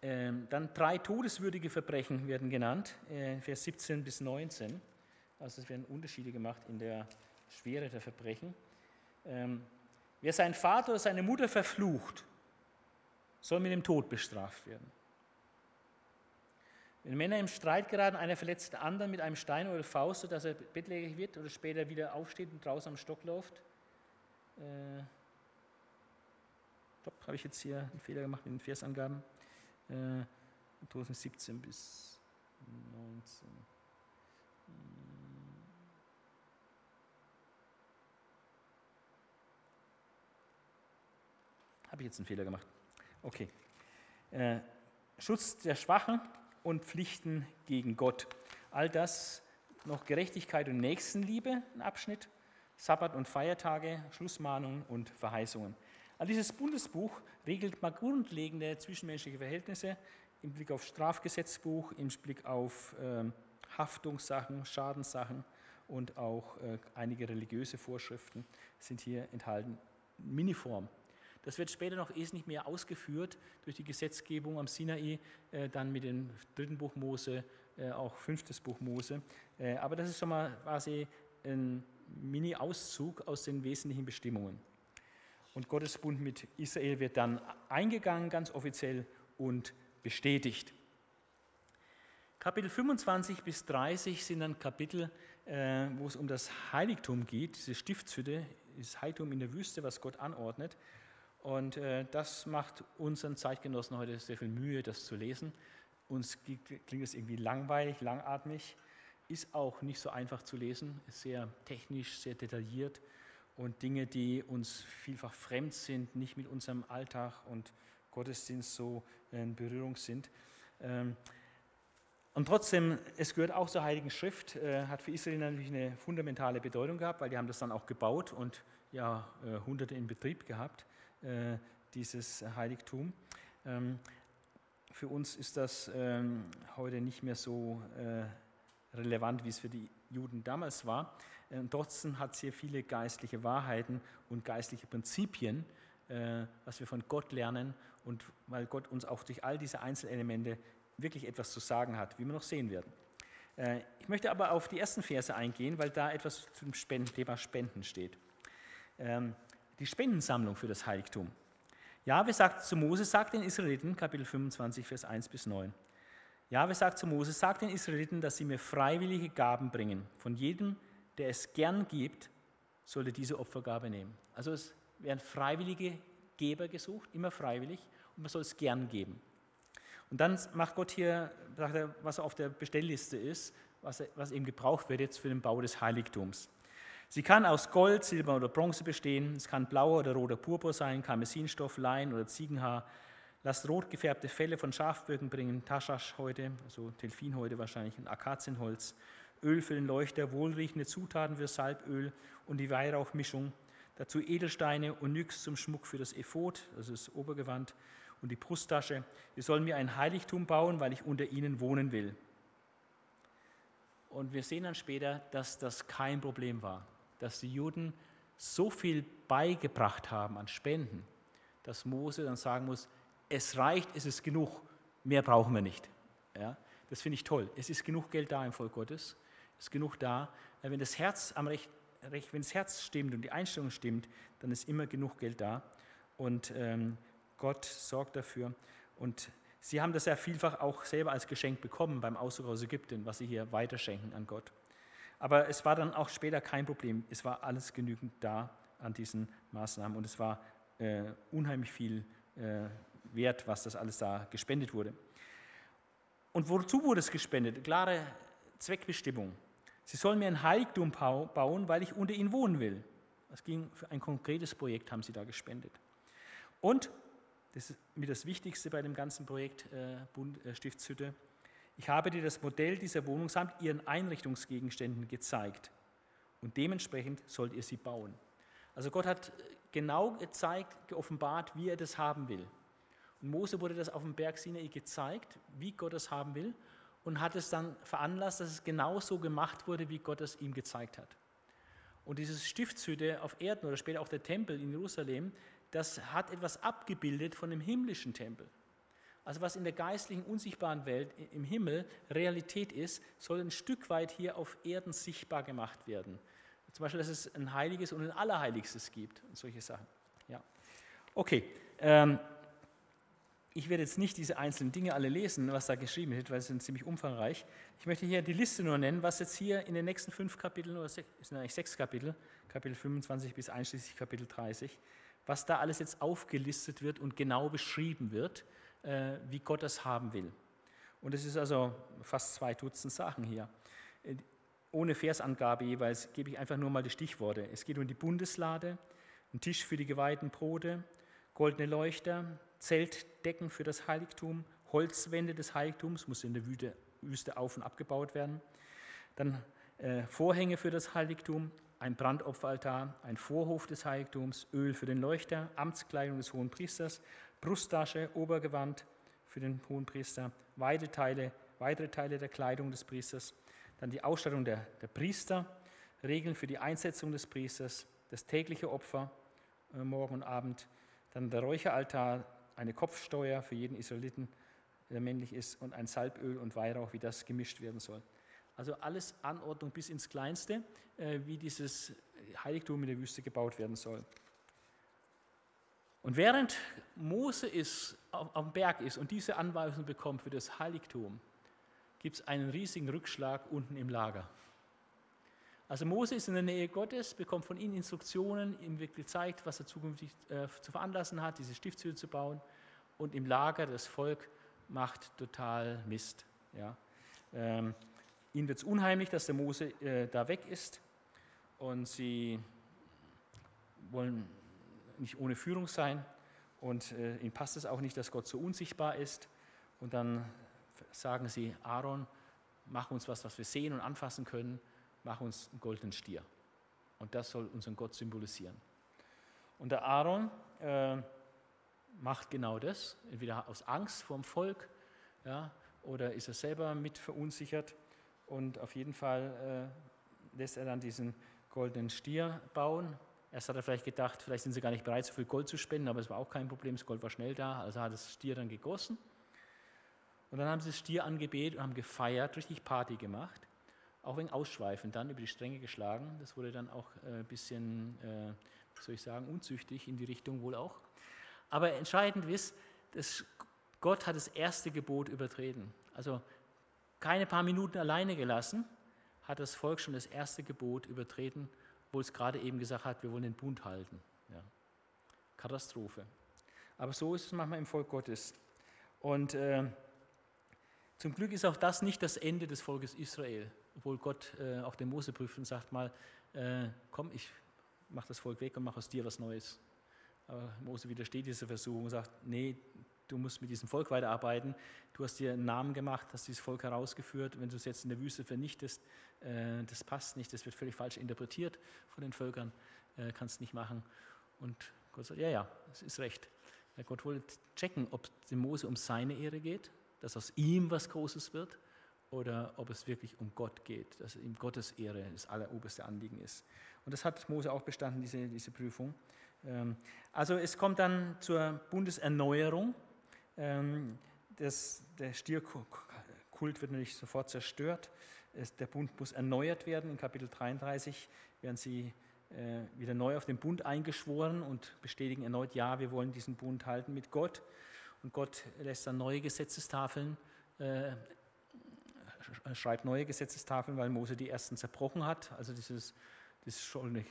Ähm, dann drei todeswürdige Verbrechen werden genannt, äh, Vers 17 bis 19. Also es werden Unterschiede gemacht in der Schwere der Verbrechen. Ähm, wer seinen Vater oder seine Mutter verflucht, soll mit dem Tod bestraft werden. Wenn Männer im Streit geraten, einer verletzt den anderen mit einem Stein oder Faust, sodass er bettlägerig wird oder später wieder aufsteht und draußen am Stock läuft. Äh, stopp, habe ich jetzt hier einen Fehler gemacht mit den Versangaben. Äh, 17 bis 19. Habe ich jetzt einen Fehler gemacht? Okay. Äh, Schutz der Schwachen und Pflichten gegen Gott. All das noch Gerechtigkeit und Nächstenliebe, ein Abschnitt, Sabbat und Feiertage, Schlussmahnungen und Verheißungen. All dieses Bundesbuch regelt mal grundlegende zwischenmenschliche Verhältnisse im Blick auf Strafgesetzbuch, im Blick auf äh, Haftungssachen, Schadenssachen und auch äh, einige religiöse Vorschriften sind hier enthalten. Miniform, das wird später noch wesentlich mehr ausgeführt durch die Gesetzgebung am Sinai, äh, dann mit dem dritten Buch Mose, äh, auch fünftes Buch Mose. Äh, aber das ist schon mal quasi ein Mini-Auszug aus den wesentlichen Bestimmungen. Und Gottes Bund mit Israel wird dann eingegangen, ganz offiziell und bestätigt. Kapitel 25 bis 30 sind dann Kapitel, wo es um das Heiligtum geht, diese Stiftshütte, das Heiligtum in der Wüste, was Gott anordnet. Und äh, das macht unseren Zeitgenossen heute sehr viel Mühe, das zu lesen. Uns klingt es irgendwie langweilig, langatmig, ist auch nicht so einfach zu lesen, ist sehr technisch, sehr detailliert und Dinge, die uns vielfach fremd sind, nicht mit unserem Alltag und Gottesdienst so in Berührung sind. Ähm, und trotzdem, es gehört auch zur Heiligen Schrift, äh, hat für Israel natürlich eine fundamentale Bedeutung gehabt, weil die haben das dann auch gebaut und ja, äh, Hunderte in Betrieb gehabt. Äh, dieses Heiligtum. Ähm, für uns ist das ähm, heute nicht mehr so äh, relevant, wie es für die Juden damals war. Und äh, trotzdem hat es hier viele geistliche Wahrheiten und geistliche Prinzipien, äh, was wir von Gott lernen und weil Gott uns auch durch all diese Einzelelemente wirklich etwas zu sagen hat, wie wir noch sehen werden. Ich möchte aber auf die ersten Verse eingehen, weil da etwas zum Thema Spenden steht. Die Spendensammlung für das Heiligtum. Jahwe sagt zu Mose, sagt den Israeliten, Kapitel 25, Vers 1 bis 9. Jahwe sagt zu Mose, sagt den Israeliten, dass sie mir freiwillige Gaben bringen. Von jedem, der es gern gibt, sollte diese Opfergabe nehmen. Also es werden freiwillige Geber gesucht, immer freiwillig, und man soll es gern geben. Und dann macht Gott hier, sagt er, was auf der Bestellliste ist, was, was eben gebraucht wird jetzt für den Bau des Heiligtums. Sie kann aus Gold, Silber oder Bronze bestehen. Es kann blauer oder roter Purpur sein, Karmesinstoff, Lein oder Ziegenhaar. Lasst rot gefärbte Felle von Schafböcken bringen, Taschasch heute, also Telfin heute wahrscheinlich, ein Akazienholz, Öl für den Leuchter, wohlriechende Zutaten für Salböl und die Weihrauchmischung. Dazu Edelsteine und Nyx zum Schmuck für das Ephod, also das Obergewand, und die Brusttasche. Wir sollen mir ein Heiligtum bauen, weil ich unter ihnen wohnen will. Und wir sehen dann später, dass das kein Problem war, dass die Juden so viel beigebracht haben an Spenden, dass Mose dann sagen muss, es reicht, es ist genug, mehr brauchen wir nicht. Ja, das finde ich toll. Es ist genug Geld da im Volk Gottes, es ist genug da. Wenn das Herz am Recht, wenn das Herz stimmt und die Einstellung stimmt, dann ist immer genug Geld da. Und ähm, Gott sorgt dafür. Und sie haben das ja vielfach auch selber als Geschenk bekommen beim Auszug aus Ägypten, was sie hier weiterschenken an Gott. Aber es war dann auch später kein Problem. Es war alles genügend da an diesen Maßnahmen und es war äh, unheimlich viel äh, wert, was das alles da gespendet wurde. Und wozu wurde es gespendet? Klare Zweckbestimmung. Sie sollen mir ein Heiligtum bauen, weil ich unter ihnen wohnen will. Das ging für ein konkretes Projekt, haben sie da gespendet. Und das ist mir das Wichtigste bei dem ganzen Projekt äh, äh, Stiftshütte. Ich habe dir das Modell dieser Wohnung samt ihren Einrichtungsgegenständen gezeigt und dementsprechend sollt ihr sie bauen. Also Gott hat genau gezeigt, geoffenbart, wie er das haben will. Und Mose wurde das auf dem Berg Sinai gezeigt, wie Gott es haben will und hat es dann veranlasst, dass es genauso gemacht wurde, wie Gott es ihm gezeigt hat. Und dieses Stiftshütte auf Erden oder später auch der Tempel in Jerusalem, das hat etwas abgebildet von dem himmlischen Tempel. Also was in der geistlichen, unsichtbaren Welt im Himmel Realität ist, soll ein Stück weit hier auf Erden sichtbar gemacht werden. Zum Beispiel, dass es ein Heiliges und ein Allerheiligstes gibt und solche Sachen. Ja. Okay, ähm, ich werde jetzt nicht diese einzelnen Dinge alle lesen, was da geschrieben wird, weil sie sind ziemlich umfangreich. Ich möchte hier die Liste nur nennen, was jetzt hier in den nächsten fünf Kapiteln, oder sechs, sind eigentlich sechs Kapitel, Kapitel 25 bis einschließlich Kapitel 30, was da alles jetzt aufgelistet wird und genau beschrieben wird, wie Gott das haben will. Und es ist also fast zwei Dutzend Sachen hier. Äh, ohne Versangabe jeweils gebe ich einfach nur mal die Stichworte. Es geht um die Bundeslade, einen Tisch für die geweihten Brote, goldene Leuchter, Zeltdecken für das Heiligtum, Holzwände des Heiligtums, muss in der Wüste auf- und abgebaut werden. Dann äh, Vorhänge für das Heiligtum, ein Brandopferaltar, ein Vorhof des Heiligtums, Öl für den Leuchter, Amtskleidung des hohen Priesters, Brusttasche, Obergewand für den hohen Priester, weitere Teile, weitere Teile der Kleidung des Priesters, dann die Ausstattung der, der Priester, Regeln für die Einsetzung des Priesters, das tägliche Opfer äh, morgen und Abend, dann der Räucheraltar, eine Kopfsteuer für jeden Israeliten, der männlich ist, und ein Salböl und Weihrauch, wie das gemischt werden soll. Also alles Anordnung bis ins Kleinste, äh, wie dieses Heiligtum in der Wüste gebaut werden soll. Und während Mose ist, auf, dem Berg ist und diese Anweisung bekommt für das Heiligtum, gibt es einen riesigen Rückschlag unten im Lager. Also Mose ist in der Nähe Gottes, bekommt von ihm Instruktionen, ihm wird gezeigt, was er zukünftig äh, zu veranlassen hat, diese Stiftshütte zu bauen. Und im Lager das Volk macht total Mist. Ja. Ähm, ihnen wird es unheimlich, dass der Mose äh, da weg ist. Und sie wollen nicht ohne Führung sein. Und äh, ihnen passt es auch nicht, dass Gott so unsichtbar ist. Und dann sagen sie, Aaron, mach uns was, was wir sehen und anfassen können. Mach uns einen goldenen Stier. Und das soll unseren Gott symbolisieren. Und der Aaron äh, macht genau das, entweder aus Angst vor dem Volk ja, oder ist er selber mit verunsichert Und auf jeden Fall äh, lässt er dann diesen goldenen Stier bauen. Erst hat er vielleicht gedacht, vielleicht sind sie gar nicht bereit, so viel Gold zu spenden, aber es war auch kein Problem, das Gold war schnell da, also hat das Stier dann gegossen. Und dann haben sie das Stier angebetet und haben gefeiert, richtig Party gemacht. Auch wegen Ausschweifen, dann über die Stränge geschlagen. Das wurde dann auch ein äh, bisschen, äh, wie soll ich sagen, unzüchtig in die Richtung wohl auch. Aber entscheidend ist, dass Gott hat das erste Gebot übertreten. Also keine paar Minuten alleine gelassen, hat das Volk schon das erste Gebot übertreten, wo es gerade eben gesagt hat, wir wollen den Bund halten. Ja. Katastrophe. Aber so ist es manchmal im Volk Gottes. Und äh, zum Glück ist auch das nicht das Ende des Volkes Israel, obwohl Gott äh, auch den Mose prüft und sagt mal, äh, komm, ich mache das Volk weg und mache aus dir was Neues. Aber Mose widersteht dieser Versuchung und sagt, nee, du musst mit diesem Volk weiterarbeiten. Du hast dir einen Namen gemacht, hast dieses Volk herausgeführt. Wenn du es jetzt in der Wüste vernichtest, äh, das passt nicht, das wird völlig falsch interpretiert von den Völkern, äh, kannst nicht machen. Und Gott sagt, ja, ja, es ist recht. Ja, Gott wollte checken, ob dem Mose um seine Ehre geht, dass aus ihm was Großes wird, oder ob es wirklich um Gott geht, dass ihm Gottes Ehre das alleroberste Anliegen ist. Und das hat Mose auch bestanden, diese, diese Prüfung. Ähm, also es kommt dann zur Bundeserneuerung. Ähm, das, der Stierkult wird natürlich sofort zerstört. Der Bund muss erneuert werden. In Kapitel 33 werden sie äh, wieder neu auf den Bund eingeschworen und bestätigen erneut, ja, wir wollen diesen Bund halten mit Gott. Und Gott lässt dann neue Gesetzestafeln, äh, schreibt neue Gesetzestafeln, weil Mose die ersten zerbrochen hat. Also dieses das schollene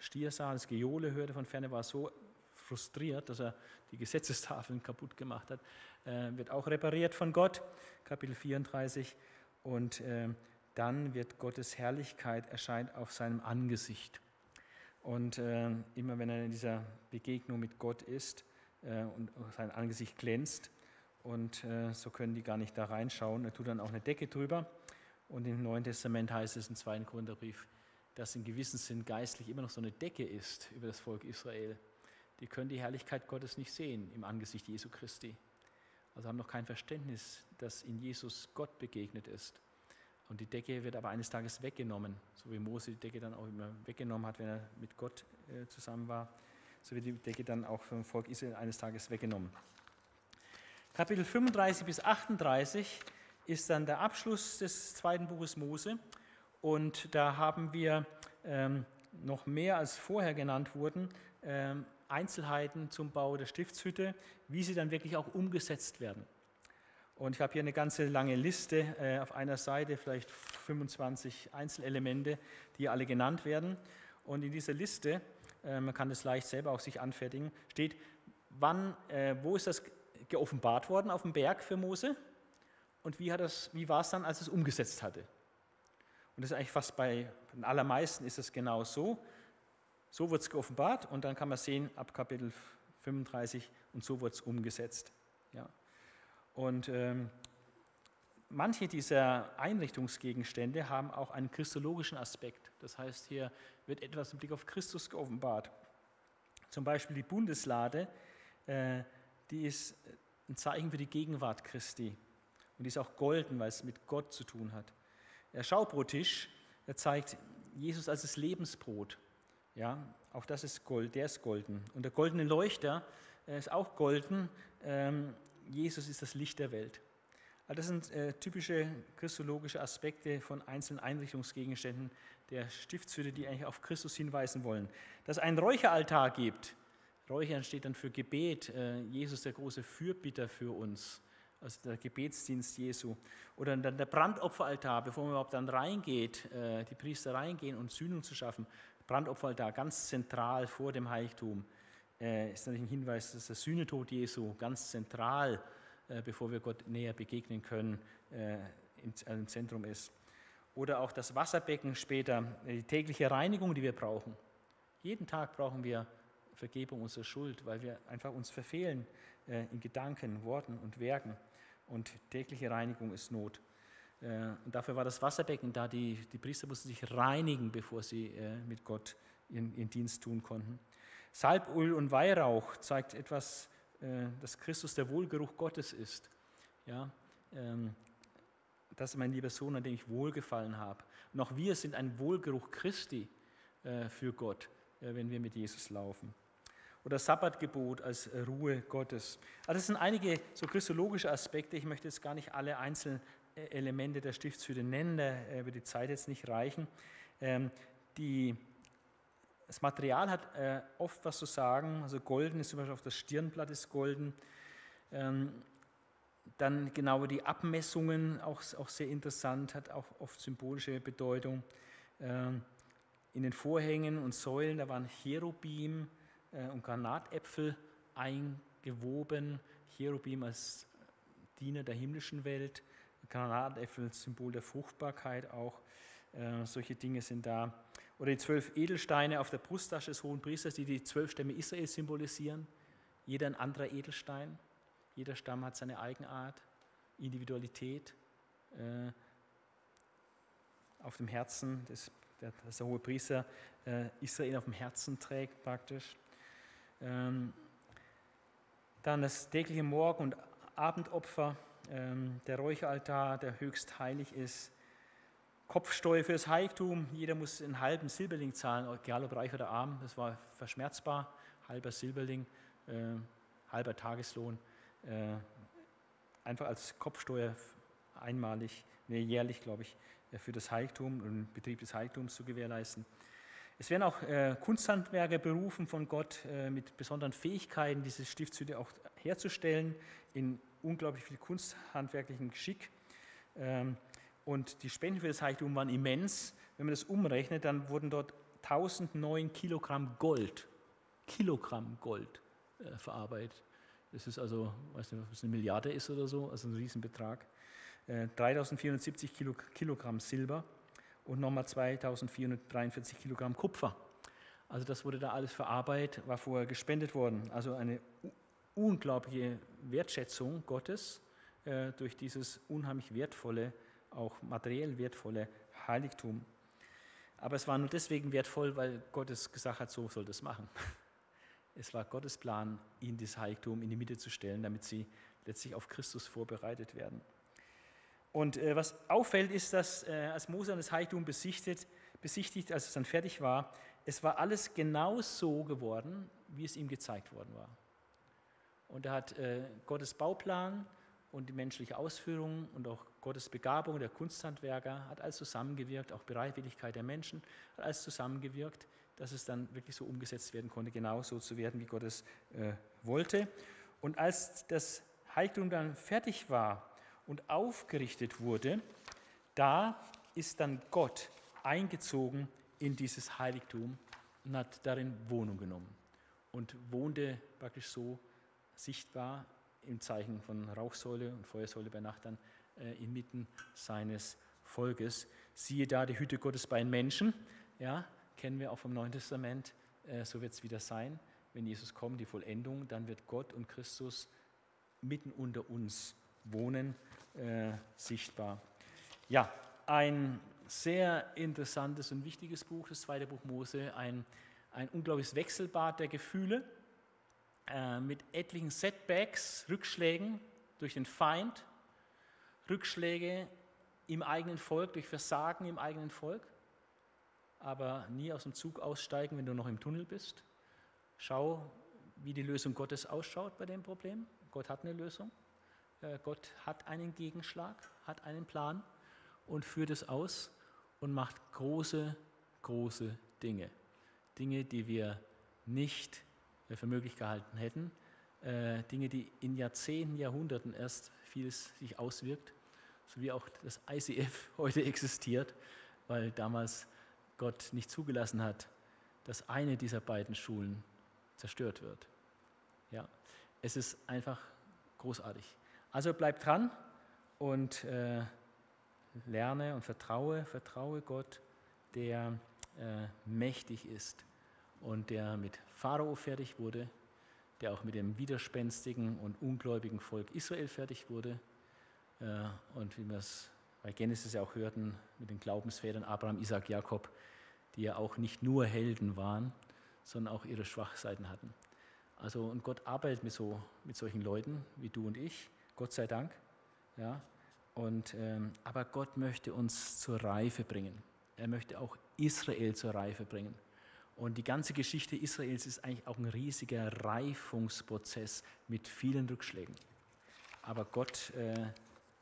Stier sah, das Gejohle hörte von ferne, war so frustriert, dass er die Gesetzestafeln kaputt gemacht hat. Äh, wird auch repariert von Gott, Kapitel 34. Und äh, dann wird Gottes Herrlichkeit erscheint auf seinem Angesicht. Und äh, immer wenn er in dieser Begegnung mit Gott ist äh, und sein Angesicht glänzt, und äh, so können die gar nicht da reinschauen, er tut dann auch eine Decke drüber. Und im Neuen Testament heißt es im zweiten Korintherbrief, dass in gewissem Sinn geistlich immer noch so eine Decke ist über das Volk Israel. Die können die Herrlichkeit Gottes nicht sehen im Angesicht Jesu Christi. Also haben noch kein Verständnis, dass in Jesus Gott begegnet ist. Und die Decke wird aber eines Tages weggenommen, so wie Mose die Decke dann auch immer weggenommen hat, wenn er mit Gott äh, zusammen war. So wird die Decke dann auch vom Volk Israel eines Tages weggenommen. Kapitel 35 bis 38 ist dann der Abschluss des zweiten Buches Mose. Und da haben wir ähm, noch mehr als vorher genannt wurden, ähm, Einzelheiten zum Bau der Stiftshütte, wie sie dann wirklich auch umgesetzt werden. Und ich habe hier eine ganze lange Liste äh, auf einer Seite, vielleicht 25 Einzelelemente, die alle genannt werden. Und in dieser Liste, äh, man kann das leicht selber auch sich anfertigen, steht, wann, äh, wo ist das geoffenbart worden auf dem Berg für Mose und wie, wie war es dann, als es umgesetzt hatte. Und das ist eigentlich fast bei den allermeisten ist es genau so. So wird es geoffenbart und dann kann man sehen, ab Kapitel 35 und so wird es umgesetzt. Ja. Und ähm, manche dieser Einrichtungsgegenstände haben auch einen christologischen Aspekt. Das heißt, hier wird etwas im Blick auf Christus geoffenbart. Zum Beispiel die Bundeslade, äh, die ist ein Zeichen für die Gegenwart Christi. Und die ist auch golden, weil es mit Gott zu tun hat. Der Schaubrottisch, der zeigt Jesus als das Lebensbrot. Ja, auch das ist Gold, der ist golden. Und der goldene Leuchter ist auch golden. Ähm, Jesus ist das Licht der Welt. Also das sind äh, typische christologische Aspekte von einzelnen Einrichtungsgegenständen der Stiftshütte, die eigentlich auf Christus hinweisen wollen. Dass es einen Räucheraltar gibt. Räuchern steht dann für Gebet. Äh, Jesus, der große Fürbitter für uns also der Gebetsdienst Jesu. Oder dann der Brandopferaltar, bevor man überhaupt dann reingeht, äh, die Priester reingehen und Sühnung zu schaffen. Brandopferaltar, ganz zentral vor dem Heiligtum, äh, ist natürlich ein Hinweis, dass der Sühnetod Jesu ganz zentral, äh, bevor wir Gott näher begegnen können, im Zentrum ist. Oder auch das Wasserbecken später, die tägliche Reinigung, die wir brauchen. Jeden Tag brauchen wir Vergebung unserer Schuld, weil wir einfach uns verfehlen in Gedanken, Worten und Werken und tägliche Reinigung ist Not. Äh, und dafür war das Wasserbecken da. Die, die Priester mussten sich reinigen, bevor sie äh, mit Gott ihren, ihren Dienst tun konnten. Salböl und Weihrauch zeigt etwas, äh, dass Christus der Wohlgeruch Gottes ist. Ja, ähm, das ist mein lieber Sohn, an dem ich wohlgefallen habe. Und auch wir sind ein Wohlgeruch Christi für Gott, wenn wir mit Jesus laufen. Oder Sabbatgebot als Ruhe Gottes. Also das sind einige so christologische Aspekte. Ich möchte jetzt gar nicht alle einzelnen äh, Elemente der Stiftshütte nennen, da wird die Zeit jetzt nicht reichen. Ähm, die, das Material hat oft was zu sagen. Also golden ist zum Beispiel auf das Stirnblatt ist golden. Ähm, dann genau die Abmessungen, auch, auch sehr interessant, hat auch oft symbolische Bedeutung. Ähm, in den Vorhängen und Säulen, da waren Cherubim äh, und Granatäpfel eingewoben. Cherubim als Diener der himmlischen Welt, Granatäpfel Symbol der Fruchtbarkeit auch. Äh, solche Dinge sind da. Oder die zwölf Edelsteine auf der Brusttasche des Hohen Priesters, die die zwölf Stämme Israels symbolisieren. Jeder ein anderer Edelstein. Jeder Stamm hat seine Eigenart, Individualität. Äh, auf dem Herzen, das, der, das der hohe Priester äh, Israel auf dem Herzen trägt praktisch. Ähm, dann das tägliche Morgen- und Abendopfer, der Räucheraltar, der höchst heilig ist. Kopfsteuer für das Heiligtum, jeder muss einen halben Silberling zahlen, egal ob reich oder arm, das war verschmerzbar, halber Silberling, äh, halber Tageslohn. Äh, einfach als Kopfsteuer einmalig, nee, jährlich, glaube ich, äh, für das Heiligtum und den Betrieb des Heiligtums zu gewährleisten. Es werden auch äh, Kunsthandwerker berufen von Gott äh, mit besonderen Fähigkeiten, diese Stiftshütte auch herzustellen, in unglaublich viel kunsthandwerklichen Geschick. Ähm, und die Spenden für das Heiligtum waren immens. Wenn man das umrechnet, dann wurden dort 1009 Kilogramm Gold, Kilogramm Gold äh, verarbeitet. Das ist also, weiß nicht, ob es eine Milliarde ist oder so, also ein Riesenbetrag. Äh, 3470 Kilo, Kilogramm Silber und nochmal 2443 Kilogramm Kupfer. Also das wurde da alles verarbeitet, war vorher gespendet worden. Also eine unglaubliche Wertschätzung Gottes äh, durch dieses unheimlich wertvolle, auch materiell wertvolle Heiligtum. Aber es war nur deswegen wertvoll, weil Gott es gesagt hat, so soll das machen. Es war Gottes Plan, ihnen das Heiligtum in die Mitte zu stellen, damit sie letztlich auf Christus vorbereitet werden. Und äh, was auffällt, ist, dass äh, als Mose das Heiligtum besichtigt, besichtigt, als es dann fertig war, es war alles genau so geworden, wie es ihm gezeigt worden war. Und er hat äh, Gottes Bauplan und die menschliche Ausführung und auch Gottes Begabung der Kunsthandwerker hat alles zusammengewirkt, auch Bereitwilligkeit der Menschen hat alles zusammengewirkt, dass es dann wirklich so umgesetzt werden konnte, genau so zu werden, wie Gott es äh, wollte. Und als das Heiligtum dann fertig war und aufgerichtet wurde, da ist dann Gott eingezogen in dieses Heiligtum und hat darin Wohnung genommen und wohnte praktisch so sichtbar im Zeichen von Rauchsäule und Feuersäule bei Nacht dann äh, inmitten seines Volkes. Siehe da die Hütte Gottes bei den Menschen, ja, kennen wir auch vom Neuen Testament, äh, so wird es wieder sein. Wenn Jesus kommt, die Vollendung, dann wird Gott und Christus mitten unter uns wohnen, äh, sichtbar. Ja, ein sehr interessantes und wichtiges Buch, das zweite Buch Mose, ein, ein unglaubliches Wechselbad der Gefühle äh, mit etlichen Setbacks, Rückschlägen durch den Feind, Rückschläge im eigenen Volk, durch Versagen im eigenen Volk aber nie aus dem Zug aussteigen, wenn du noch im Tunnel bist. Schau, wie die Lösung Gottes ausschaut bei dem Problem. Gott hat eine Lösung. Äh, Gott hat einen Gegenschlag, hat einen Plan und führt es aus und macht große, große Dinge. Dinge, die wir nicht für möglich gehalten hätten. Äh, Dinge, die in Jahrzehnten, Jahrhunderten erst vieles sich auswirkt, so wie auch das ICF heute existiert, weil damals Gott nicht zugelassen hat, dass eine dieser beiden Schulen zerstört wird. Ja, es ist einfach großartig. Also bleib dran und äh, lerne und vertraue, vertraue Gott, der äh, mächtig ist und der mit Pharao fertig wurde, der auch mit dem widerspenstigen und ungläubigen Volk Israel fertig wurde äh, und wie wir es bei Genesis ja auch hörten, mit den Glaubensvätern Abraham, Isaac, Jakob, die ja auch nicht nur Helden waren, sondern auch ihre Schwachseiten hatten. Also und Gott arbeitet mit, so, mit solchen Leuten wie du und ich, Gott sei Dank. Ja, Und, ähm, aber Gott möchte uns zur Reife bringen. Er möchte auch Israel zur Reife bringen. Und die ganze Geschichte Israels ist eigentlich auch ein riesiger Reifungsprozess mit vielen Rückschlägen. Aber Gott äh,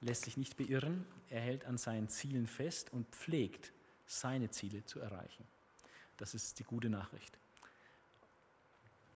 lässt sich nicht beirren. Er hält an seinen Zielen fest und pflegt, seine Ziele zu erreichen. Das ist die gute Nachricht.